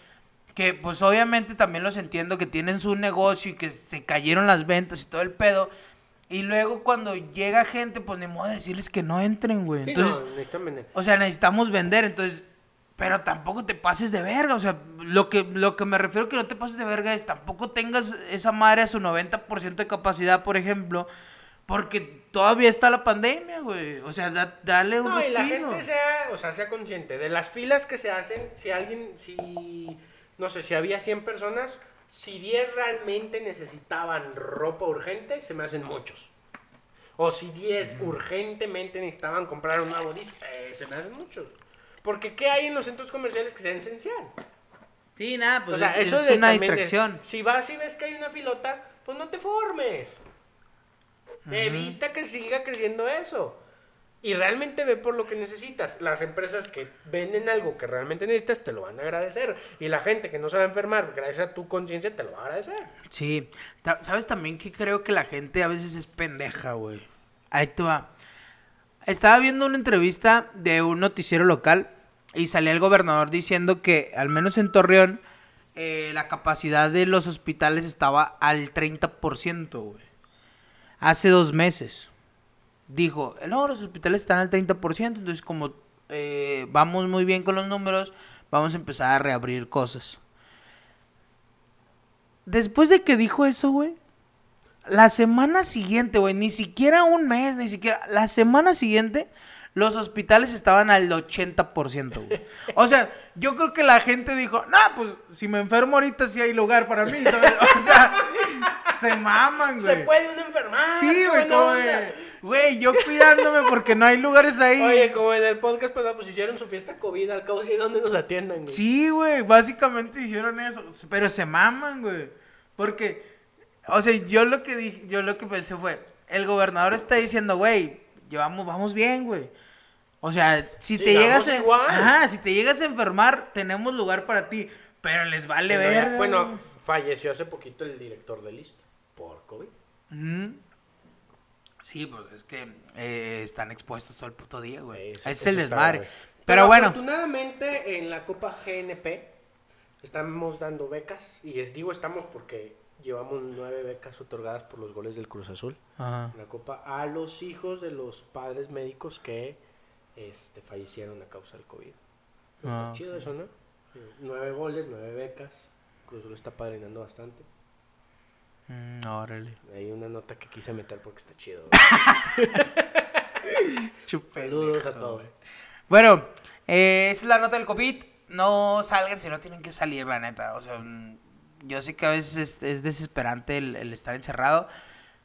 que pues obviamente también los entiendo que tienen su negocio y que se cayeron las ventas y todo el pedo. Y luego cuando llega gente, pues ni modo de decirles que no entren, güey. Sí, Entonces, no, necesitan vender. o sea, necesitamos vender, entonces, pero tampoco te pases de verga, o sea, lo que, lo que me refiero que no te pases de verga es tampoco tengas esa madre a su 90% de capacidad, por ejemplo, porque todavía está la pandemia, güey. O sea, da- dale un No, y la respiro. gente sea, o sea, sea consciente de las filas que se hacen, si alguien, si, no sé, si había 100 personas, si 10 realmente necesitaban ropa urgente, se me hacen muchos. O si 10 urgentemente necesitaban comprar un nuevo disco, eh, se me hacen muchos. Porque ¿qué hay en los centros comerciales que sea esencial? Sí, nada, pues o sea, es, eso es de una de- distracción. si vas y ves que hay una filota, pues no te formes. Evita que siga creciendo eso. Y realmente ve por lo que necesitas. Las empresas que venden algo que realmente necesitas te lo van a agradecer. Y la gente que no se va a enfermar, gracias a tu conciencia, te lo va a agradecer. Sí, ¿sabes también que creo que la gente a veces es pendeja, güey? Ahí te va. Estaba viendo una entrevista de un noticiero local y salía el gobernador diciendo que, al menos en Torreón, eh, la capacidad de los hospitales estaba al 30%, güey. Hace dos meses. Dijo, no, los hospitales están al 30%, entonces como eh, vamos muy bien con los números, vamos a empezar a reabrir cosas. Después de que dijo eso, güey, la semana siguiente, güey, ni siquiera un mes, ni siquiera, la semana siguiente, los hospitales estaban al 80%, güey. O sea, yo creo que la gente dijo, no, pues si me enfermo ahorita sí hay lugar para mí, ¿sabes? O sea, se maman, güey. Se puede uno enfermar. Sí, güey, como de, güey, yo cuidándome porque no hay lugares ahí. Oye, como en el podcast pasado, pues hicieron su fiesta COVID, al cabo sí donde nos atiendan, güey. Sí, güey, básicamente hicieron eso. Pero se maman, güey. Porque, O sea, yo lo que dije, yo lo que pensé fue, el gobernador está diciendo, güey, llevamos, vamos bien, güey. O sea, si te llegas a, igual. Ajá, si te llegas a enfermar, tenemos lugar para ti. Pero les vale ver. Bueno, falleció hace poquito el director de lista por COVID. Sí, pues es que eh, están expuestos todo el puto día, güey. Sí, es el está desmadre. Pero, bueno, Afortunadamente en la Copa GNP estamos dando becas. Y les digo estamos porque llevamos nueve becas otorgadas por los goles del Cruz Azul. Ajá. En la Copa a los hijos de los padres médicos que este, fallecieron a causa del COVID. Está Ah, chido eso, ¿no? Nueve goles, nueve becas. Cruz Azul está padrinando bastante. Mm, órale. Hay una nota que quise meter porque está chido. Saludos a todos. Bueno, eh, esa es la nota del COVID. No salgan si no tienen que salir, la neta. O sea, mm, yo sé que a veces es, es desesperante el, el estar encerrado.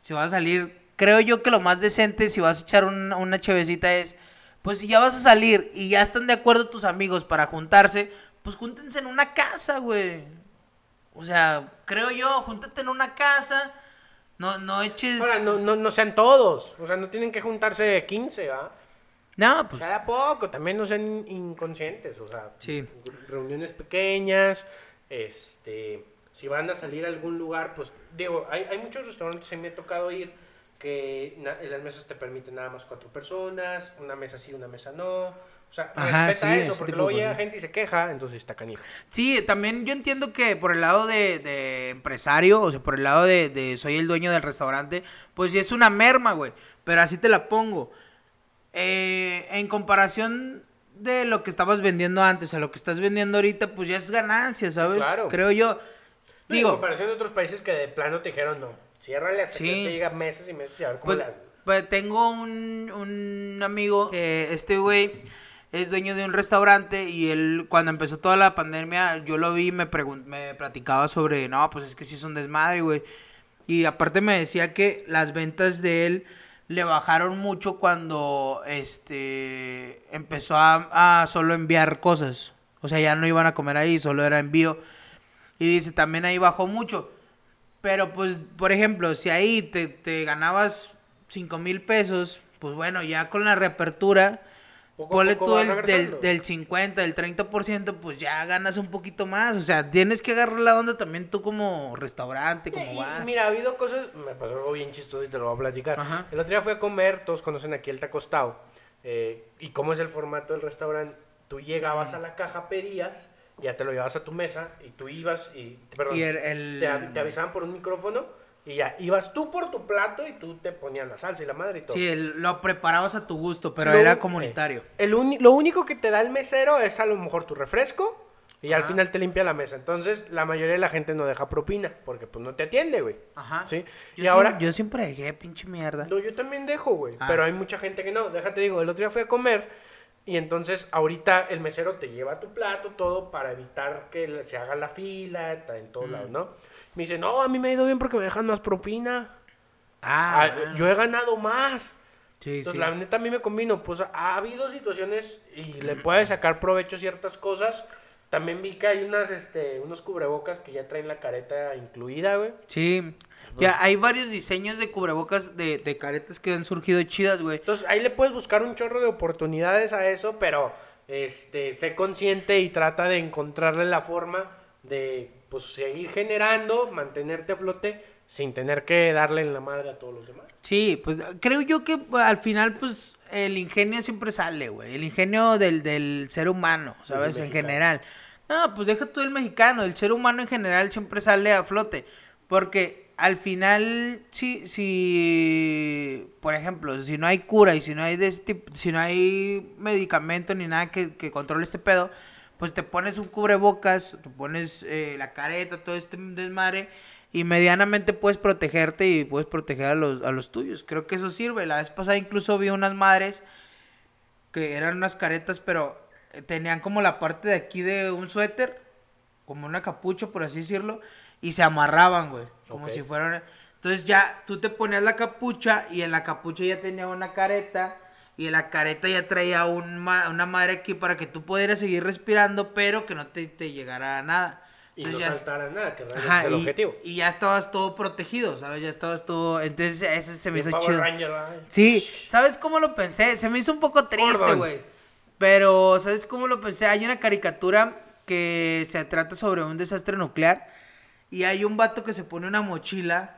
Si vas a salir, creo yo que lo más decente, si vas a echar un- una chevecita es, pues si ya vas a salir y ya están de acuerdo tus amigos para juntarse, pues júntense en una casa, güey. O sea, creo yo, júntate en una casa. No, no eches... Ahora, no, no, no sean todos. O sea, no tienen que juntarse 15, ¿va? No, pues... Cada poco, también no sean in- inconscientes, o sea, Sí. reuniones pequeñas, este, si van a salir a algún lugar, pues, digo, hay, hay muchos restaurantes, se me ha tocado ir, que na- en las mesas te permiten nada más cuatro personas, una mesa sí, una mesa no, o sea, Ajá, respeta sí, eso, porque luego llega cosas. gente y se queja, entonces está canijo. Sí, también yo entiendo que por el lado de, de empresario, o sea, por el lado de, de soy el dueño del restaurante, pues sí es una merma, güey. Pero así te la pongo. Eh, en comparación de lo que estabas vendiendo antes a lo que estás vendiendo ahorita, pues ya es ganancia, ¿sabes? claro. Creo yo. Digo, en comparación de otros países que de plano te dijeron, no, ciérrale hasta Sí. que te llega meses y meses y a ver cómo Pues, haces. pues tengo un, un amigo que este güey es dueño de un restaurante y él cuando empezó toda la pandemia yo lo vi y me, me platicaba sobre, no, pues es que sí es un desmadre, güey. Y aparte me decía que las ventas de él le bajaron mucho cuando este empezó a, a solo enviar cosas. O sea, ya no iban a comer ahí, solo era envío. Y dice, también ahí bajó mucho. Pero pues, por ejemplo, si ahí te, te ganabas 5 mil pesos, pues bueno, ya con la reapertura, Poco ponle poco tú el, del, del 50, del 30%, pues ya ganas un poquito más. O sea, tienes que agarrar la onda también tú como restaurante, como Y- bar. mira, ha habido cosas, me pasó algo bien chistoso y te lo voy a platicar. Ajá. El otro día fui a comer, todos conocen aquí el Tacostado. Eh, y cómo es el formato del restaurante, tú llegabas a la caja, pedías, ya te lo llevabas a tu mesa y tú ibas y, perdón, Y el- el- Te, av- te avisaban por un micrófono y ya, ibas tú por tu plato y tú te ponías la salsa y la madre y todo. Sí, el- lo preparabas a tu gusto, pero Lo era un- comunitario. eh, el lo único que te da el mesero es a lo mejor tu refresco y al final te limpia la mesa. Entonces, la mayoría de la gente no deja propina porque pues no te atiende, güey. Ajá. ¿Sí? Yo y ahora... yo siempre dejé pinche mierda. No, yo también dejo, güey. Ah. Pero hay mucha gente que no. Déjate digo, el otro día fui a comer y entonces ahorita el mesero te lleva tu plato, todo para evitar que se haga la fila, está en todos Mm. lados, ¿no? Me dice, no, a mí me ha ido bien porque me dejan más propina. Ah, Ah, bueno. Yo he ganado más. Sí, Entonces, sí. la neta a mí me convino. Pues ha habido situaciones y le puedes sacar provecho ciertas cosas. También vi que hay unas, este, unos cubrebocas que ya traen la careta incluida, güey. Sí. Ya hay varios diseños de cubrebocas de, de caretas que han surgido chidas, güey. Entonces ahí le puedes buscar un chorro de oportunidades a eso, pero este, sé consciente y trata de encontrarle la forma de pues, seguir generando, mantenerte a flote sin tener que darle en la madre a todos los demás. Sí, pues creo yo que al final, pues, el ingenio siempre sale, güey. El ingenio del, del ser humano, ¿sabes? En general. No, pues deja tú el mexicano, el ser humano en general siempre sale a flote. Porque al final, si, si, por ejemplo, si no hay cura y si no hay, de este si no hay medicamento ni nada que, que controle este pedo, pues te pones un cubrebocas, te pones eh, la careta, todo este desmadre, y medianamente puedes protegerte y puedes proteger a los, a los tuyos. Creo que eso sirve. La vez pasada incluso vi unas madres que eran unas caretas, pero eh, tenían como la parte de aquí de un suéter, como una capucha, por así decirlo, y se amarraban, güey, como si fueran... Entonces ya tú te ponías la capucha y en la capucha ya tenía una careta y en la careta ya traía un ma- una madre aquí para que tú pudieras seguir respirando, pero que no te, te llegara nada. Y no ya- saltar a nada, que Ajá, es el y, objetivo. y ya estabas todo protegido, ¿sabes? Ya estabas todo... Entonces ese se me hizo Power chido. Ranger. Sí, ¿sabes cómo lo pensé? Se me hizo un poco triste, güey. Pero, ¿sabes cómo lo pensé? Hay una caricatura que se trata sobre un desastre nuclear y hay un vato que se pone una mochila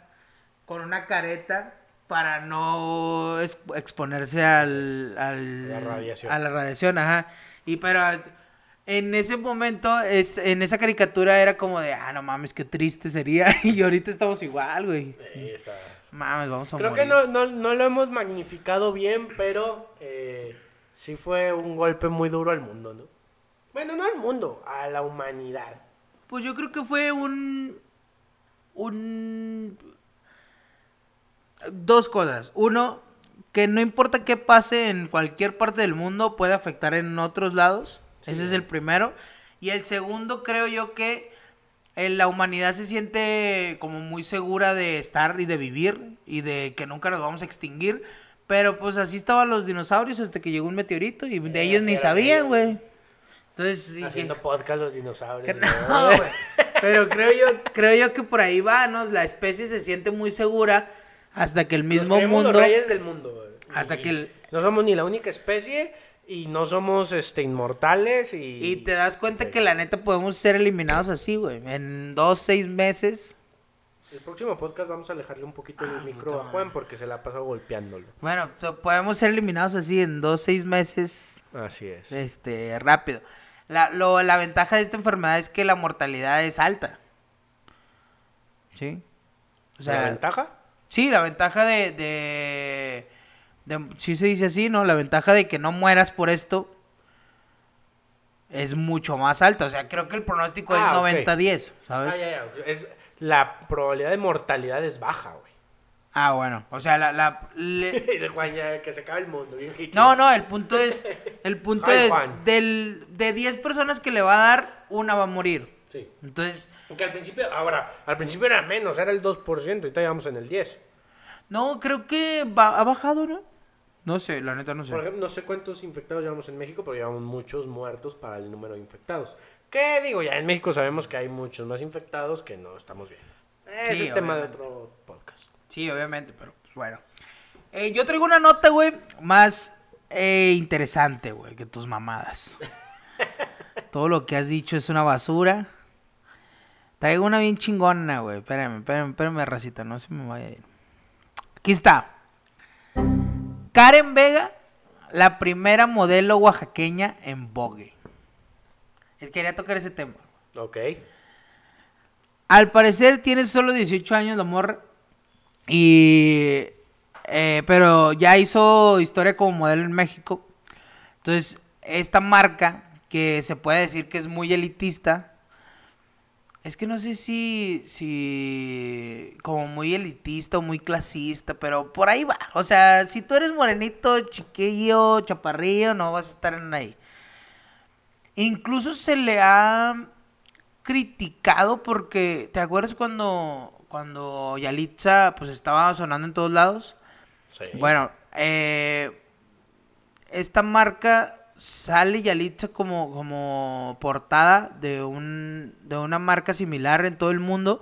con una careta para no ex- exponerse al, al- La radiación. a la radiación, ajá. Y pero en ese momento, es, en esa caricatura era como de, ah, no mames, qué triste sería. Y ahorita estamos igual, güey. Ahí está. Mames, vamos a Creo morir. que no, no, no lo hemos magnificado bien, pero eh, sí fue un golpe muy duro al mundo, ¿no? Bueno, no al mundo, a la humanidad. Pues yo creo que fue un. Un. Dos cosas. Uno, que no importa qué pase en cualquier parte del mundo, puede afectar en otros lados. Ese es el primero. Y el segundo, creo yo que eh, la humanidad se siente como muy segura de estar y de vivir y de que nunca nos vamos a extinguir. Pero pues así estaban los dinosaurios hasta que llegó un meteorito y de ellos ni sabían, güey. Entonces, que- Haciendo podcast los dinosaurios. Pero creo yo, creo yo que por ahí va, ¿no? La especie se siente muy segura hasta que el Nos mismo creemos mundo. los reyes del mundo. Hasta que el- No somos ni la única especie y no somos este, inmortales y... Y te das cuenta que la neta podemos ser eliminados así, güey. En dos, seis meses. El próximo podcast vamos a alejarle un poquito el micro a Juan porque se la ha pasado golpeándolo. Bueno, podemos ser eliminados así en dos, seis meses. Así es. Este, rápido. La, lo- la ventaja de esta enfermedad es que la mortalidad es alta. ¿Sí? O ¿La ventaja? Sí, la ventaja de, de, de- Sí se dice así, ¿no? La ventaja de que no mueras por esto es mucho más alta. O sea, creo que el pronóstico Ah, es ok. 90-10, ¿sabes? Ah, ya, ya. Es, la probabilidad de mortalidad es baja, güey. Ah, bueno. O sea, la... la- le- Juan, ya, que se acabe el mundo. bien. No, no, el punto es... El punto Ay, es... Juan. Del, de 10 personas que le va a dar, una va a morir. Sí. Entonces... Aunque al principio, ahora, al principio era menos, era el 2%, ahorita ya vamos en el 10. No, creo que ha bajado, ¿no? No sé, la neta no sé. Por ejemplo, no sé cuántos infectados llevamos en México, pero llevamos muchos muertos para el número de infectados. ¿Qué digo? Ya en México sabemos que hay muchos más infectados que no estamos bien. Ese Sí, es tema de otro podcast. Sí, obviamente, pero pues, bueno. Eh, yo traigo una nota, güey, más eh, interesante, güey, que tus mamadas. Todo lo que has dicho es una basura. Traigo una bien chingona, güey. Espérame, espérame, espérame, racita, no se me vaya a ir. Aquí está. Karen Vega, la primera modelo oaxaqueña en Vogue. Es que quería tocar ese tema. Ok. Al parecer tiene solo 18 años la morra. Y. eh, pero ya hizo historia como modelo en México. Entonces, esta marca, que se puede decir que es muy elitista. Es que no sé si. si. como muy elitista o muy clasista, pero por ahí va. O sea, si tú eres morenito, chiquillo, chaparrillo, no vas a estar en ahí. Incluso se le ha criticado porque, ¿te acuerdas cuando, cuando Yalitza pues estaba sonando en todos lados? Sí. Bueno, eh, esta marca sale Yalitza como, como portada de, un, de una marca similar en todo el mundo.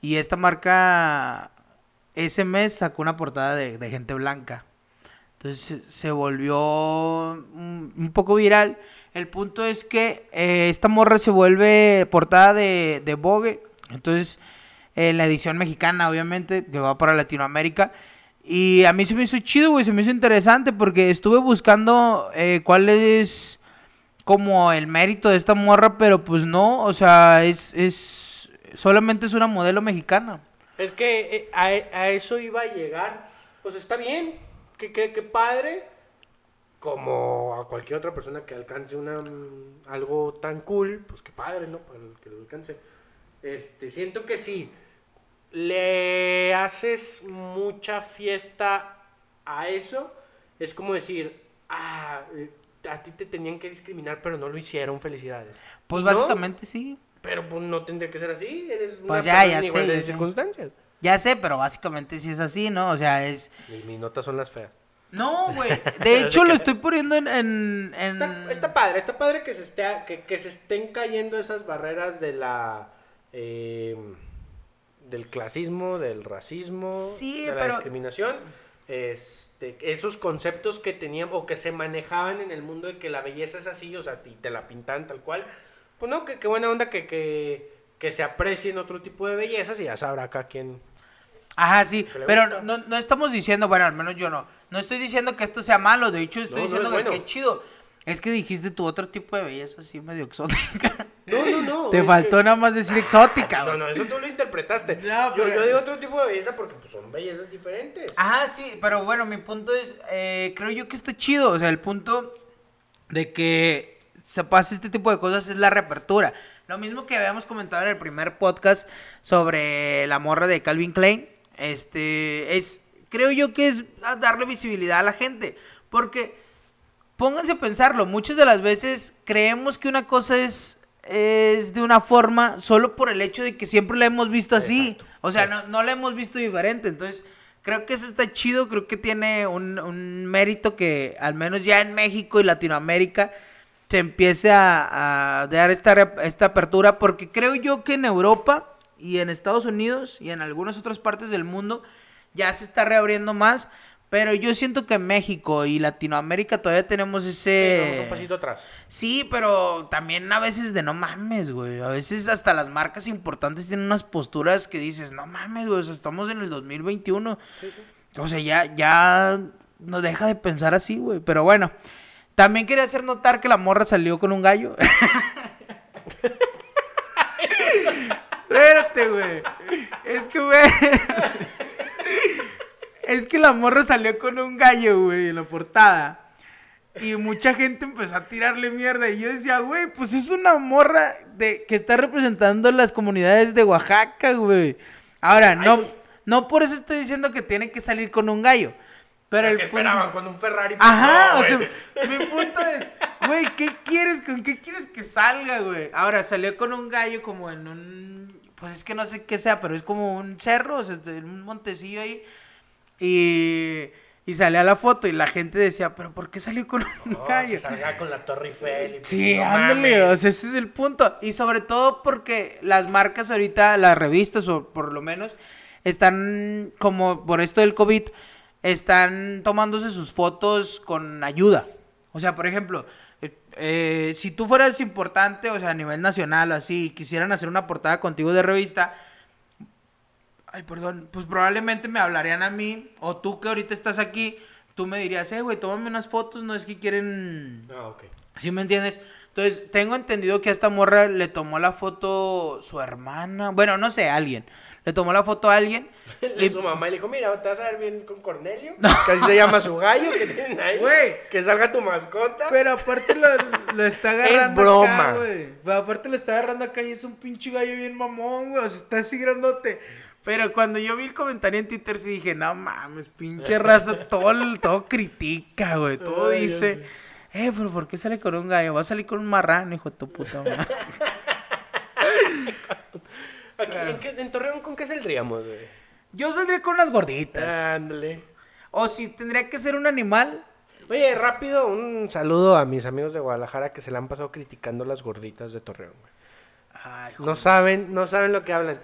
Y esta marca ese mes sacó una portada de, gente blanca. Entonces se- volvió un, poco viral. El punto es que eh, esta morra se vuelve portada de, de Vogue. Entonces, en la edición mexicana, obviamente, que va para Latinoamérica. Y a mí se me hizo chido, güey, se me hizo interesante porque estuve buscando eh, cuál es como el mérito de esta morra, pero pues no, o sea, es, es solamente es una modelo mexicana. Es que eh, a, a eso iba a llegar. Pues está bien, que, que, que padre. Como a cualquier otra persona que alcance una, mm, algo tan cool, pues que padre, ¿no? Para el que lo alcance. Este, siento que sí. Le haces mucha fiesta a eso. Es como decir, ah, eh, a ti te tenían que discriminar, pero no lo hicieron, felicidades. Pues ¿No? básicamente sí. Pero pues no tendría que ser así, eres una Pues ya, persona ya en sé, igualdad ya de sé. circunstancias. Ya sé, pero básicamente sí es así, ¿no? O sea, es... Y mis notas son las feas. No, güey. De hecho, lo estoy poniendo en. en, en- Está, está padre, está padre que se, esté, que, que se estén cayendo esas barreras de la... eh, del clasismo, del racismo, Sí, de la pero- discriminación. Este, esos conceptos que tenían o que se manejaban en el mundo de que la belleza es así, o sea, y te la pintan tal cual. Pues no, que qué buena onda que, que, que se aprecien otro tipo de bellezas y ya sabrá acá quién... Ajá, sí. que Pero no, no estamos diciendo, bueno, al menos yo no. No estoy diciendo que esto sea malo. De hecho, estoy No, no diciendo es que bueno. qué chido. Es que dijiste tu otro tipo de belleza así medio exótica. No, no, no. Te faltó que- nada más decir exótica, No, no, eso tú lo interpretaste. No, yo, pero- yo digo otro tipo de belleza porque pues, son bellezas diferentes. Ajá, sí, pero bueno, mi punto es, eh, creo yo que está chido, o sea, el punto de que se pase este tipo de cosas es la reapertura. Lo mismo que habíamos comentado en el primer podcast sobre la morra de Calvin Klein, este, es, creo yo que es darle visibilidad a la gente, porque pónganse a pensarlo, muchas de las veces creemos que una cosa es, es de una forma solo por el hecho de que siempre la hemos visto así. Exacto. O sea, no, no la hemos visto diferente. Entonces, creo que eso está chido, creo que tiene un, un mérito que al menos ya en México y Latinoamérica se empiece a, a dar esta, esta apertura, porque creo yo que en Europa y en Estados Unidos y en algunas otras partes del mundo ya se está reabriendo más. Pero yo siento que México y Latinoamérica todavía tenemos Sí, ese... vamos un pasito atrás. Sí, pero también a veces de no mames, güey. A veces hasta las marcas importantes tienen unas posturas que dices, no mames, güey, o sea, estamos en el 2021. O sea, ya, ya no deja de pensar así, güey. Pero bueno, también quería hacer notar que la morra salió con un gallo. Espérate, güey. Es que, güey. Es que la morra salió con un gallo, güey, en la portada. Y mucha gente empezó a tirarle mierda. Y yo decía, güey, pues es una morra de, que está representando las comunidades de Oaxaca, güey. Ahora, no, pues- no por eso estoy diciendo que tiene que salir con un gallo. Pero el ¿Qué punto- esperaban con un Ferrari? Pues Ajá, no, o sea, mi punto es, güey, ¿qué quieres? ¿Con qué quieres que salga, güey? Ahora, salió con un gallo como en un, pues es que no sé qué sea, pero es como un cerro, o sea, un montecillo ahí. Y, y salía la foto y la gente decía, pero ¿por qué salió con un No, gallo? que salga con la Torre Eiffel. y- Sí, no ándale, o sea, ese es el punto. Y sobre todo porque las marcas ahorita, las revistas, o por lo menos, están, como por esto del COVID, están tomándose sus fotos con ayuda. O sea, por ejemplo, eh, eh, si tú fueras importante, o sea, a nivel nacional o así, y quisieran hacer una portada contigo de revista, ay, perdón, pues probablemente me hablarían a mí, o tú que ahorita estás aquí, tú me dirías, eh, güey, tómame unas fotos, no es que quieren Ah, ok. ¿Sí me entiendes? Entonces, tengo entendido que a esta morra le tomó la foto su hermana. Bueno, no sé, alguien. Le tomó la foto a alguien. Y su mamá le dijo, mira, te vas a ver bien con Cornelio. Que así se llama su gallo que tienen ahí. Güey. Que salga tu mascota. Pero aparte lo, lo está agarrando broma. acá, güey. Pero aparte lo está agarrando acá y es un pinche gallo bien mamón, güey. O sea, está así grandote. Pero cuando yo vi el comentario en Twitter, sí dije, no mames, pinche raza, todo, todo critica, güey. Todo Ay, dice, eh, pero ¿por qué sale con un gallo? Va a salir con un marrano, hijo de tu puta madre. Aquí, ¿en, qué- en Torreón con qué saldríamos, güey? Yo saldría con unas gorditas. Ándale. O si tendría que ser un animal. Oye, rápido, un saludo a mis amigos de Guadalajara que se la han pasado criticando las gorditas de Torreón, güey. Ay, No saben, no saben lo que hablan.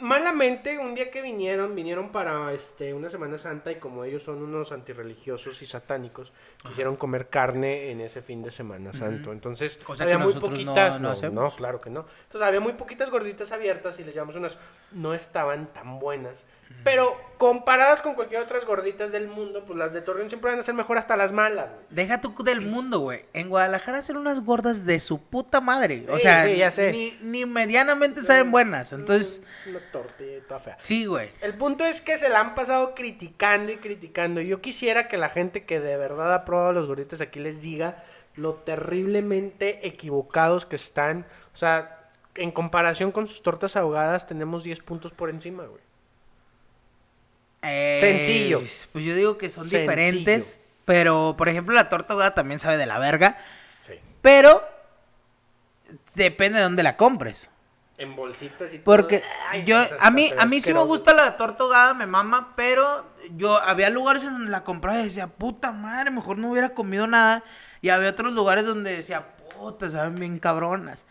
Malamente, un día que vinieron, vinieron para este una Semana Santa y como ellos son unos antirreligiosos y satánicos, quisieron comer carne en ese fin de Semana Santo. Entonces, Cosa había que muy poquitas, no no, claro que no. Entonces, había muy poquitas gorditas abiertas y les llevamos unas, no estaban tan buenas. Pero comparadas con cualquier otras gorditas del mundo, pues las de Torreón siempre van a ser mejor hasta las malas. güey. Deja tú del mundo, güey. En Guadalajara hacen unas gordas de su puta madre. O Sí, sea, sí, ya sé. Ni, ni medianamente saben buenas. Entonces, Una tortilla fea. sí, güey. El punto es que se la han pasado criticando y criticando. Yo quisiera que la gente que de verdad ha probado los gorditos aquí les diga lo terriblemente equivocados que están. O sea, en comparación con sus tortas ahogadas, tenemos 10 puntos por encima, güey. Eh, Sencillo. Pues yo digo que son Sencillo. diferentes. Pero, por ejemplo, la torta ahogada también sabe de la verga. Sí. Pero depende de dónde la compres. en bolsitas y Porque todo. Ay, yo, a mí, a mí sí me gusta la torta ahogada, me mama, pero yo había lugares donde la compraba y decía, puta madre, mejor no hubiera comido nada. Y había otros lugares donde decía, puta, saben bien cabronas.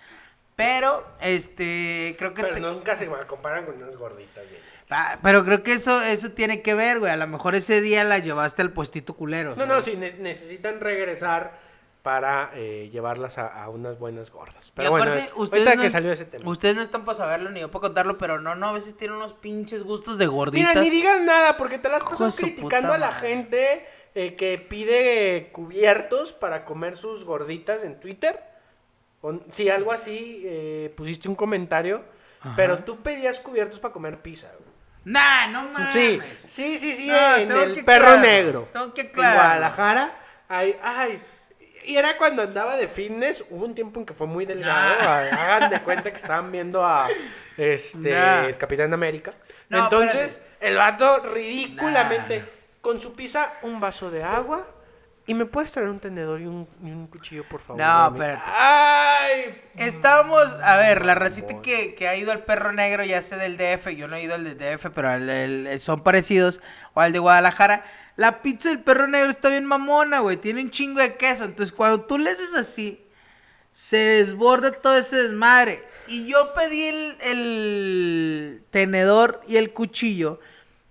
Pero, este, creo que... Pero te- nunca se comparan con unas gorditas, güey. Ah, pero creo que eso, eso tiene que ver, güey. A lo mejor ese día la llevaste al puestito culero. No, no, ¿sabes? sí, ne- necesitan regresar para eh, llevarlas a, a unas buenas gordas. Pero bueno, aparte, ustedes ahorita no, que salió ese tema. Ustedes no están para saberlo ni yo para contarlo, pero no, no, a veces tienen unos pinches gustos de gorditas. Mira, ni digas nada, porque te las pasas criticando a la madre. gente eh, que pide cubiertos para comer sus gorditas en Twitter. O, sí, algo así, eh, pusiste un comentario, Ajá. pero tú pedías cubiertos para comer pizza. güey. Nah, no mames. Sí, sí, sí, sí, No, en el que perro negro. tengo que En. Guadalajara, ay, ay, y era cuando andaba de fitness, hubo un tiempo en que fue muy delgado, Nah. ay, hagan de cuenta que estaban viendo a este Nah. el Capitán América. No, Entonces, espérate. el vato ridículamente Nah. con su pizza un vaso de agua y me puedes traer un tenedor y un, y un cuchillo, por favor. No, espérate. Ay, Estamos, a ver, la racita que, que ha ido al perro negro, ya sé del DF, yo no he ido al del DF, pero al- el- son parecidos, o al de Guadalajara. La pizza del perro negro está bien mamona, güey, tiene un chingo de queso. Entonces, cuando tú le haces así, se desborda todo ese desmadre. Y yo pedí el, el tenedor y el cuchillo,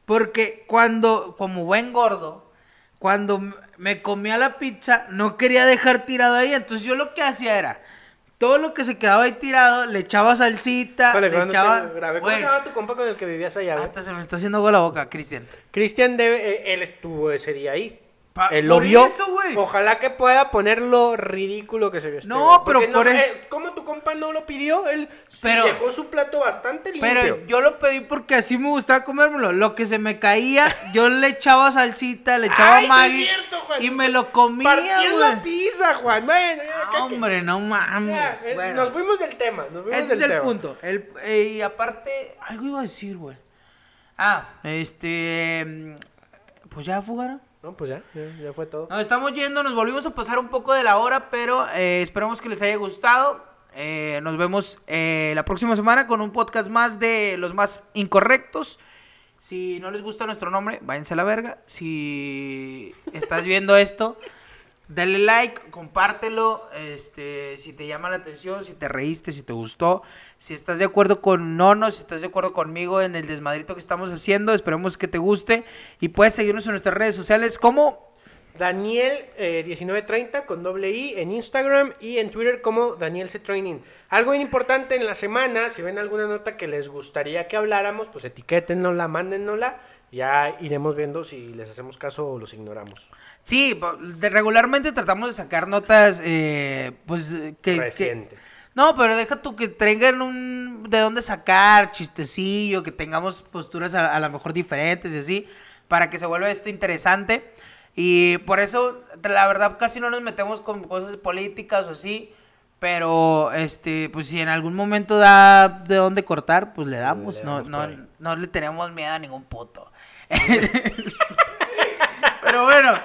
porque cuando, como buen gordo, cuando me comía la pizza, no quería dejar tirado ahí. Entonces yo lo que hacía era, todo lo que se quedaba ahí tirado, le echaba salsita, le echaba... grabé. ¿Cómo se tu compa con el que vivías allá? hasta se me está haciendo agua la boca, Cristian. Cristian debe, eh, él estuvo ese día ahí. Pa- él lo por vio. eso, güey. Ojalá que pueda poner lo ridículo que se vio. este No, güey. pero Porque por e- eh, ¿Cómo tu compa no lo pidió? Él Pero- dejó su plato bastante limpio. Pero yo lo pedí porque así me gustaba comérmelo. Lo que se me caía, yo le echaba salsita, le echaba Ay, sí es Maggi cierto, Juan. y me lo comía, Partías la pizza, Juan. Bueno, ya, Ah, que- hombre, no mames. ya, Bueno, Nos fuimos del tema. Nos fuimos ese es el tema. punto. El, eh, y aparte, algo iba a decir, güey. Ah, este... mm, Pues ya, Fugara. No, pues ya, ya, fue todo. Nos estamos yendo, nos volvimos a pasar un poco de la hora, pero eh, esperamos que les haya gustado. Eh, nos vemos eh, la próxima semana con un podcast más de los más incorrectos. Si no les gusta nuestro nombre, váyanse a la verga. Si estás viendo esto, dale like, compártelo. Este, si te llama la atención, si te reíste, si te gustó, si estás de acuerdo con Nono, si estás de acuerdo conmigo en el desmadrito que estamos haciendo, esperemos que te guste. Y puedes seguirnos en nuestras redes sociales como Daniel eh, 1930 con doble I en Instagram y en Twitter como Daniel C Training. Algo importante en la semana, si ven alguna nota que les gustaría que habláramos, pues etiquétennosla, mándennosla. Ya iremos viendo si les hacemos caso o los ignoramos. Sí, regularmente tratamos de sacar notas, eh, pues, eh, que. No, pero deja tú que traigan un... de dónde sacar, chistecillo, que tengamos posturas a, a lo mejor diferentes y así, para que se vuelva esto interesante. Y por eso, la verdad, casi no nos metemos con cosas políticas o así, pero, este, pues si en algún momento da de dónde cortar, pues le damos, Le no, damos no, ahí. no le tenemos miedo a ningún puto. Pero bueno,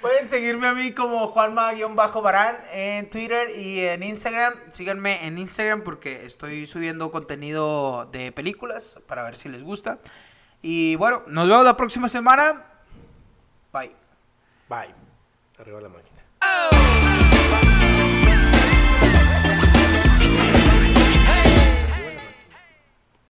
pueden seguirme a mí como Juanma-Barán en Twitter y en Instagram. Síganme en Instagram porque estoy subiendo contenido de películas para ver si les gusta. Y bueno, nos vemos la próxima semana. Bye. Bye. Arriba la máquina. Oh.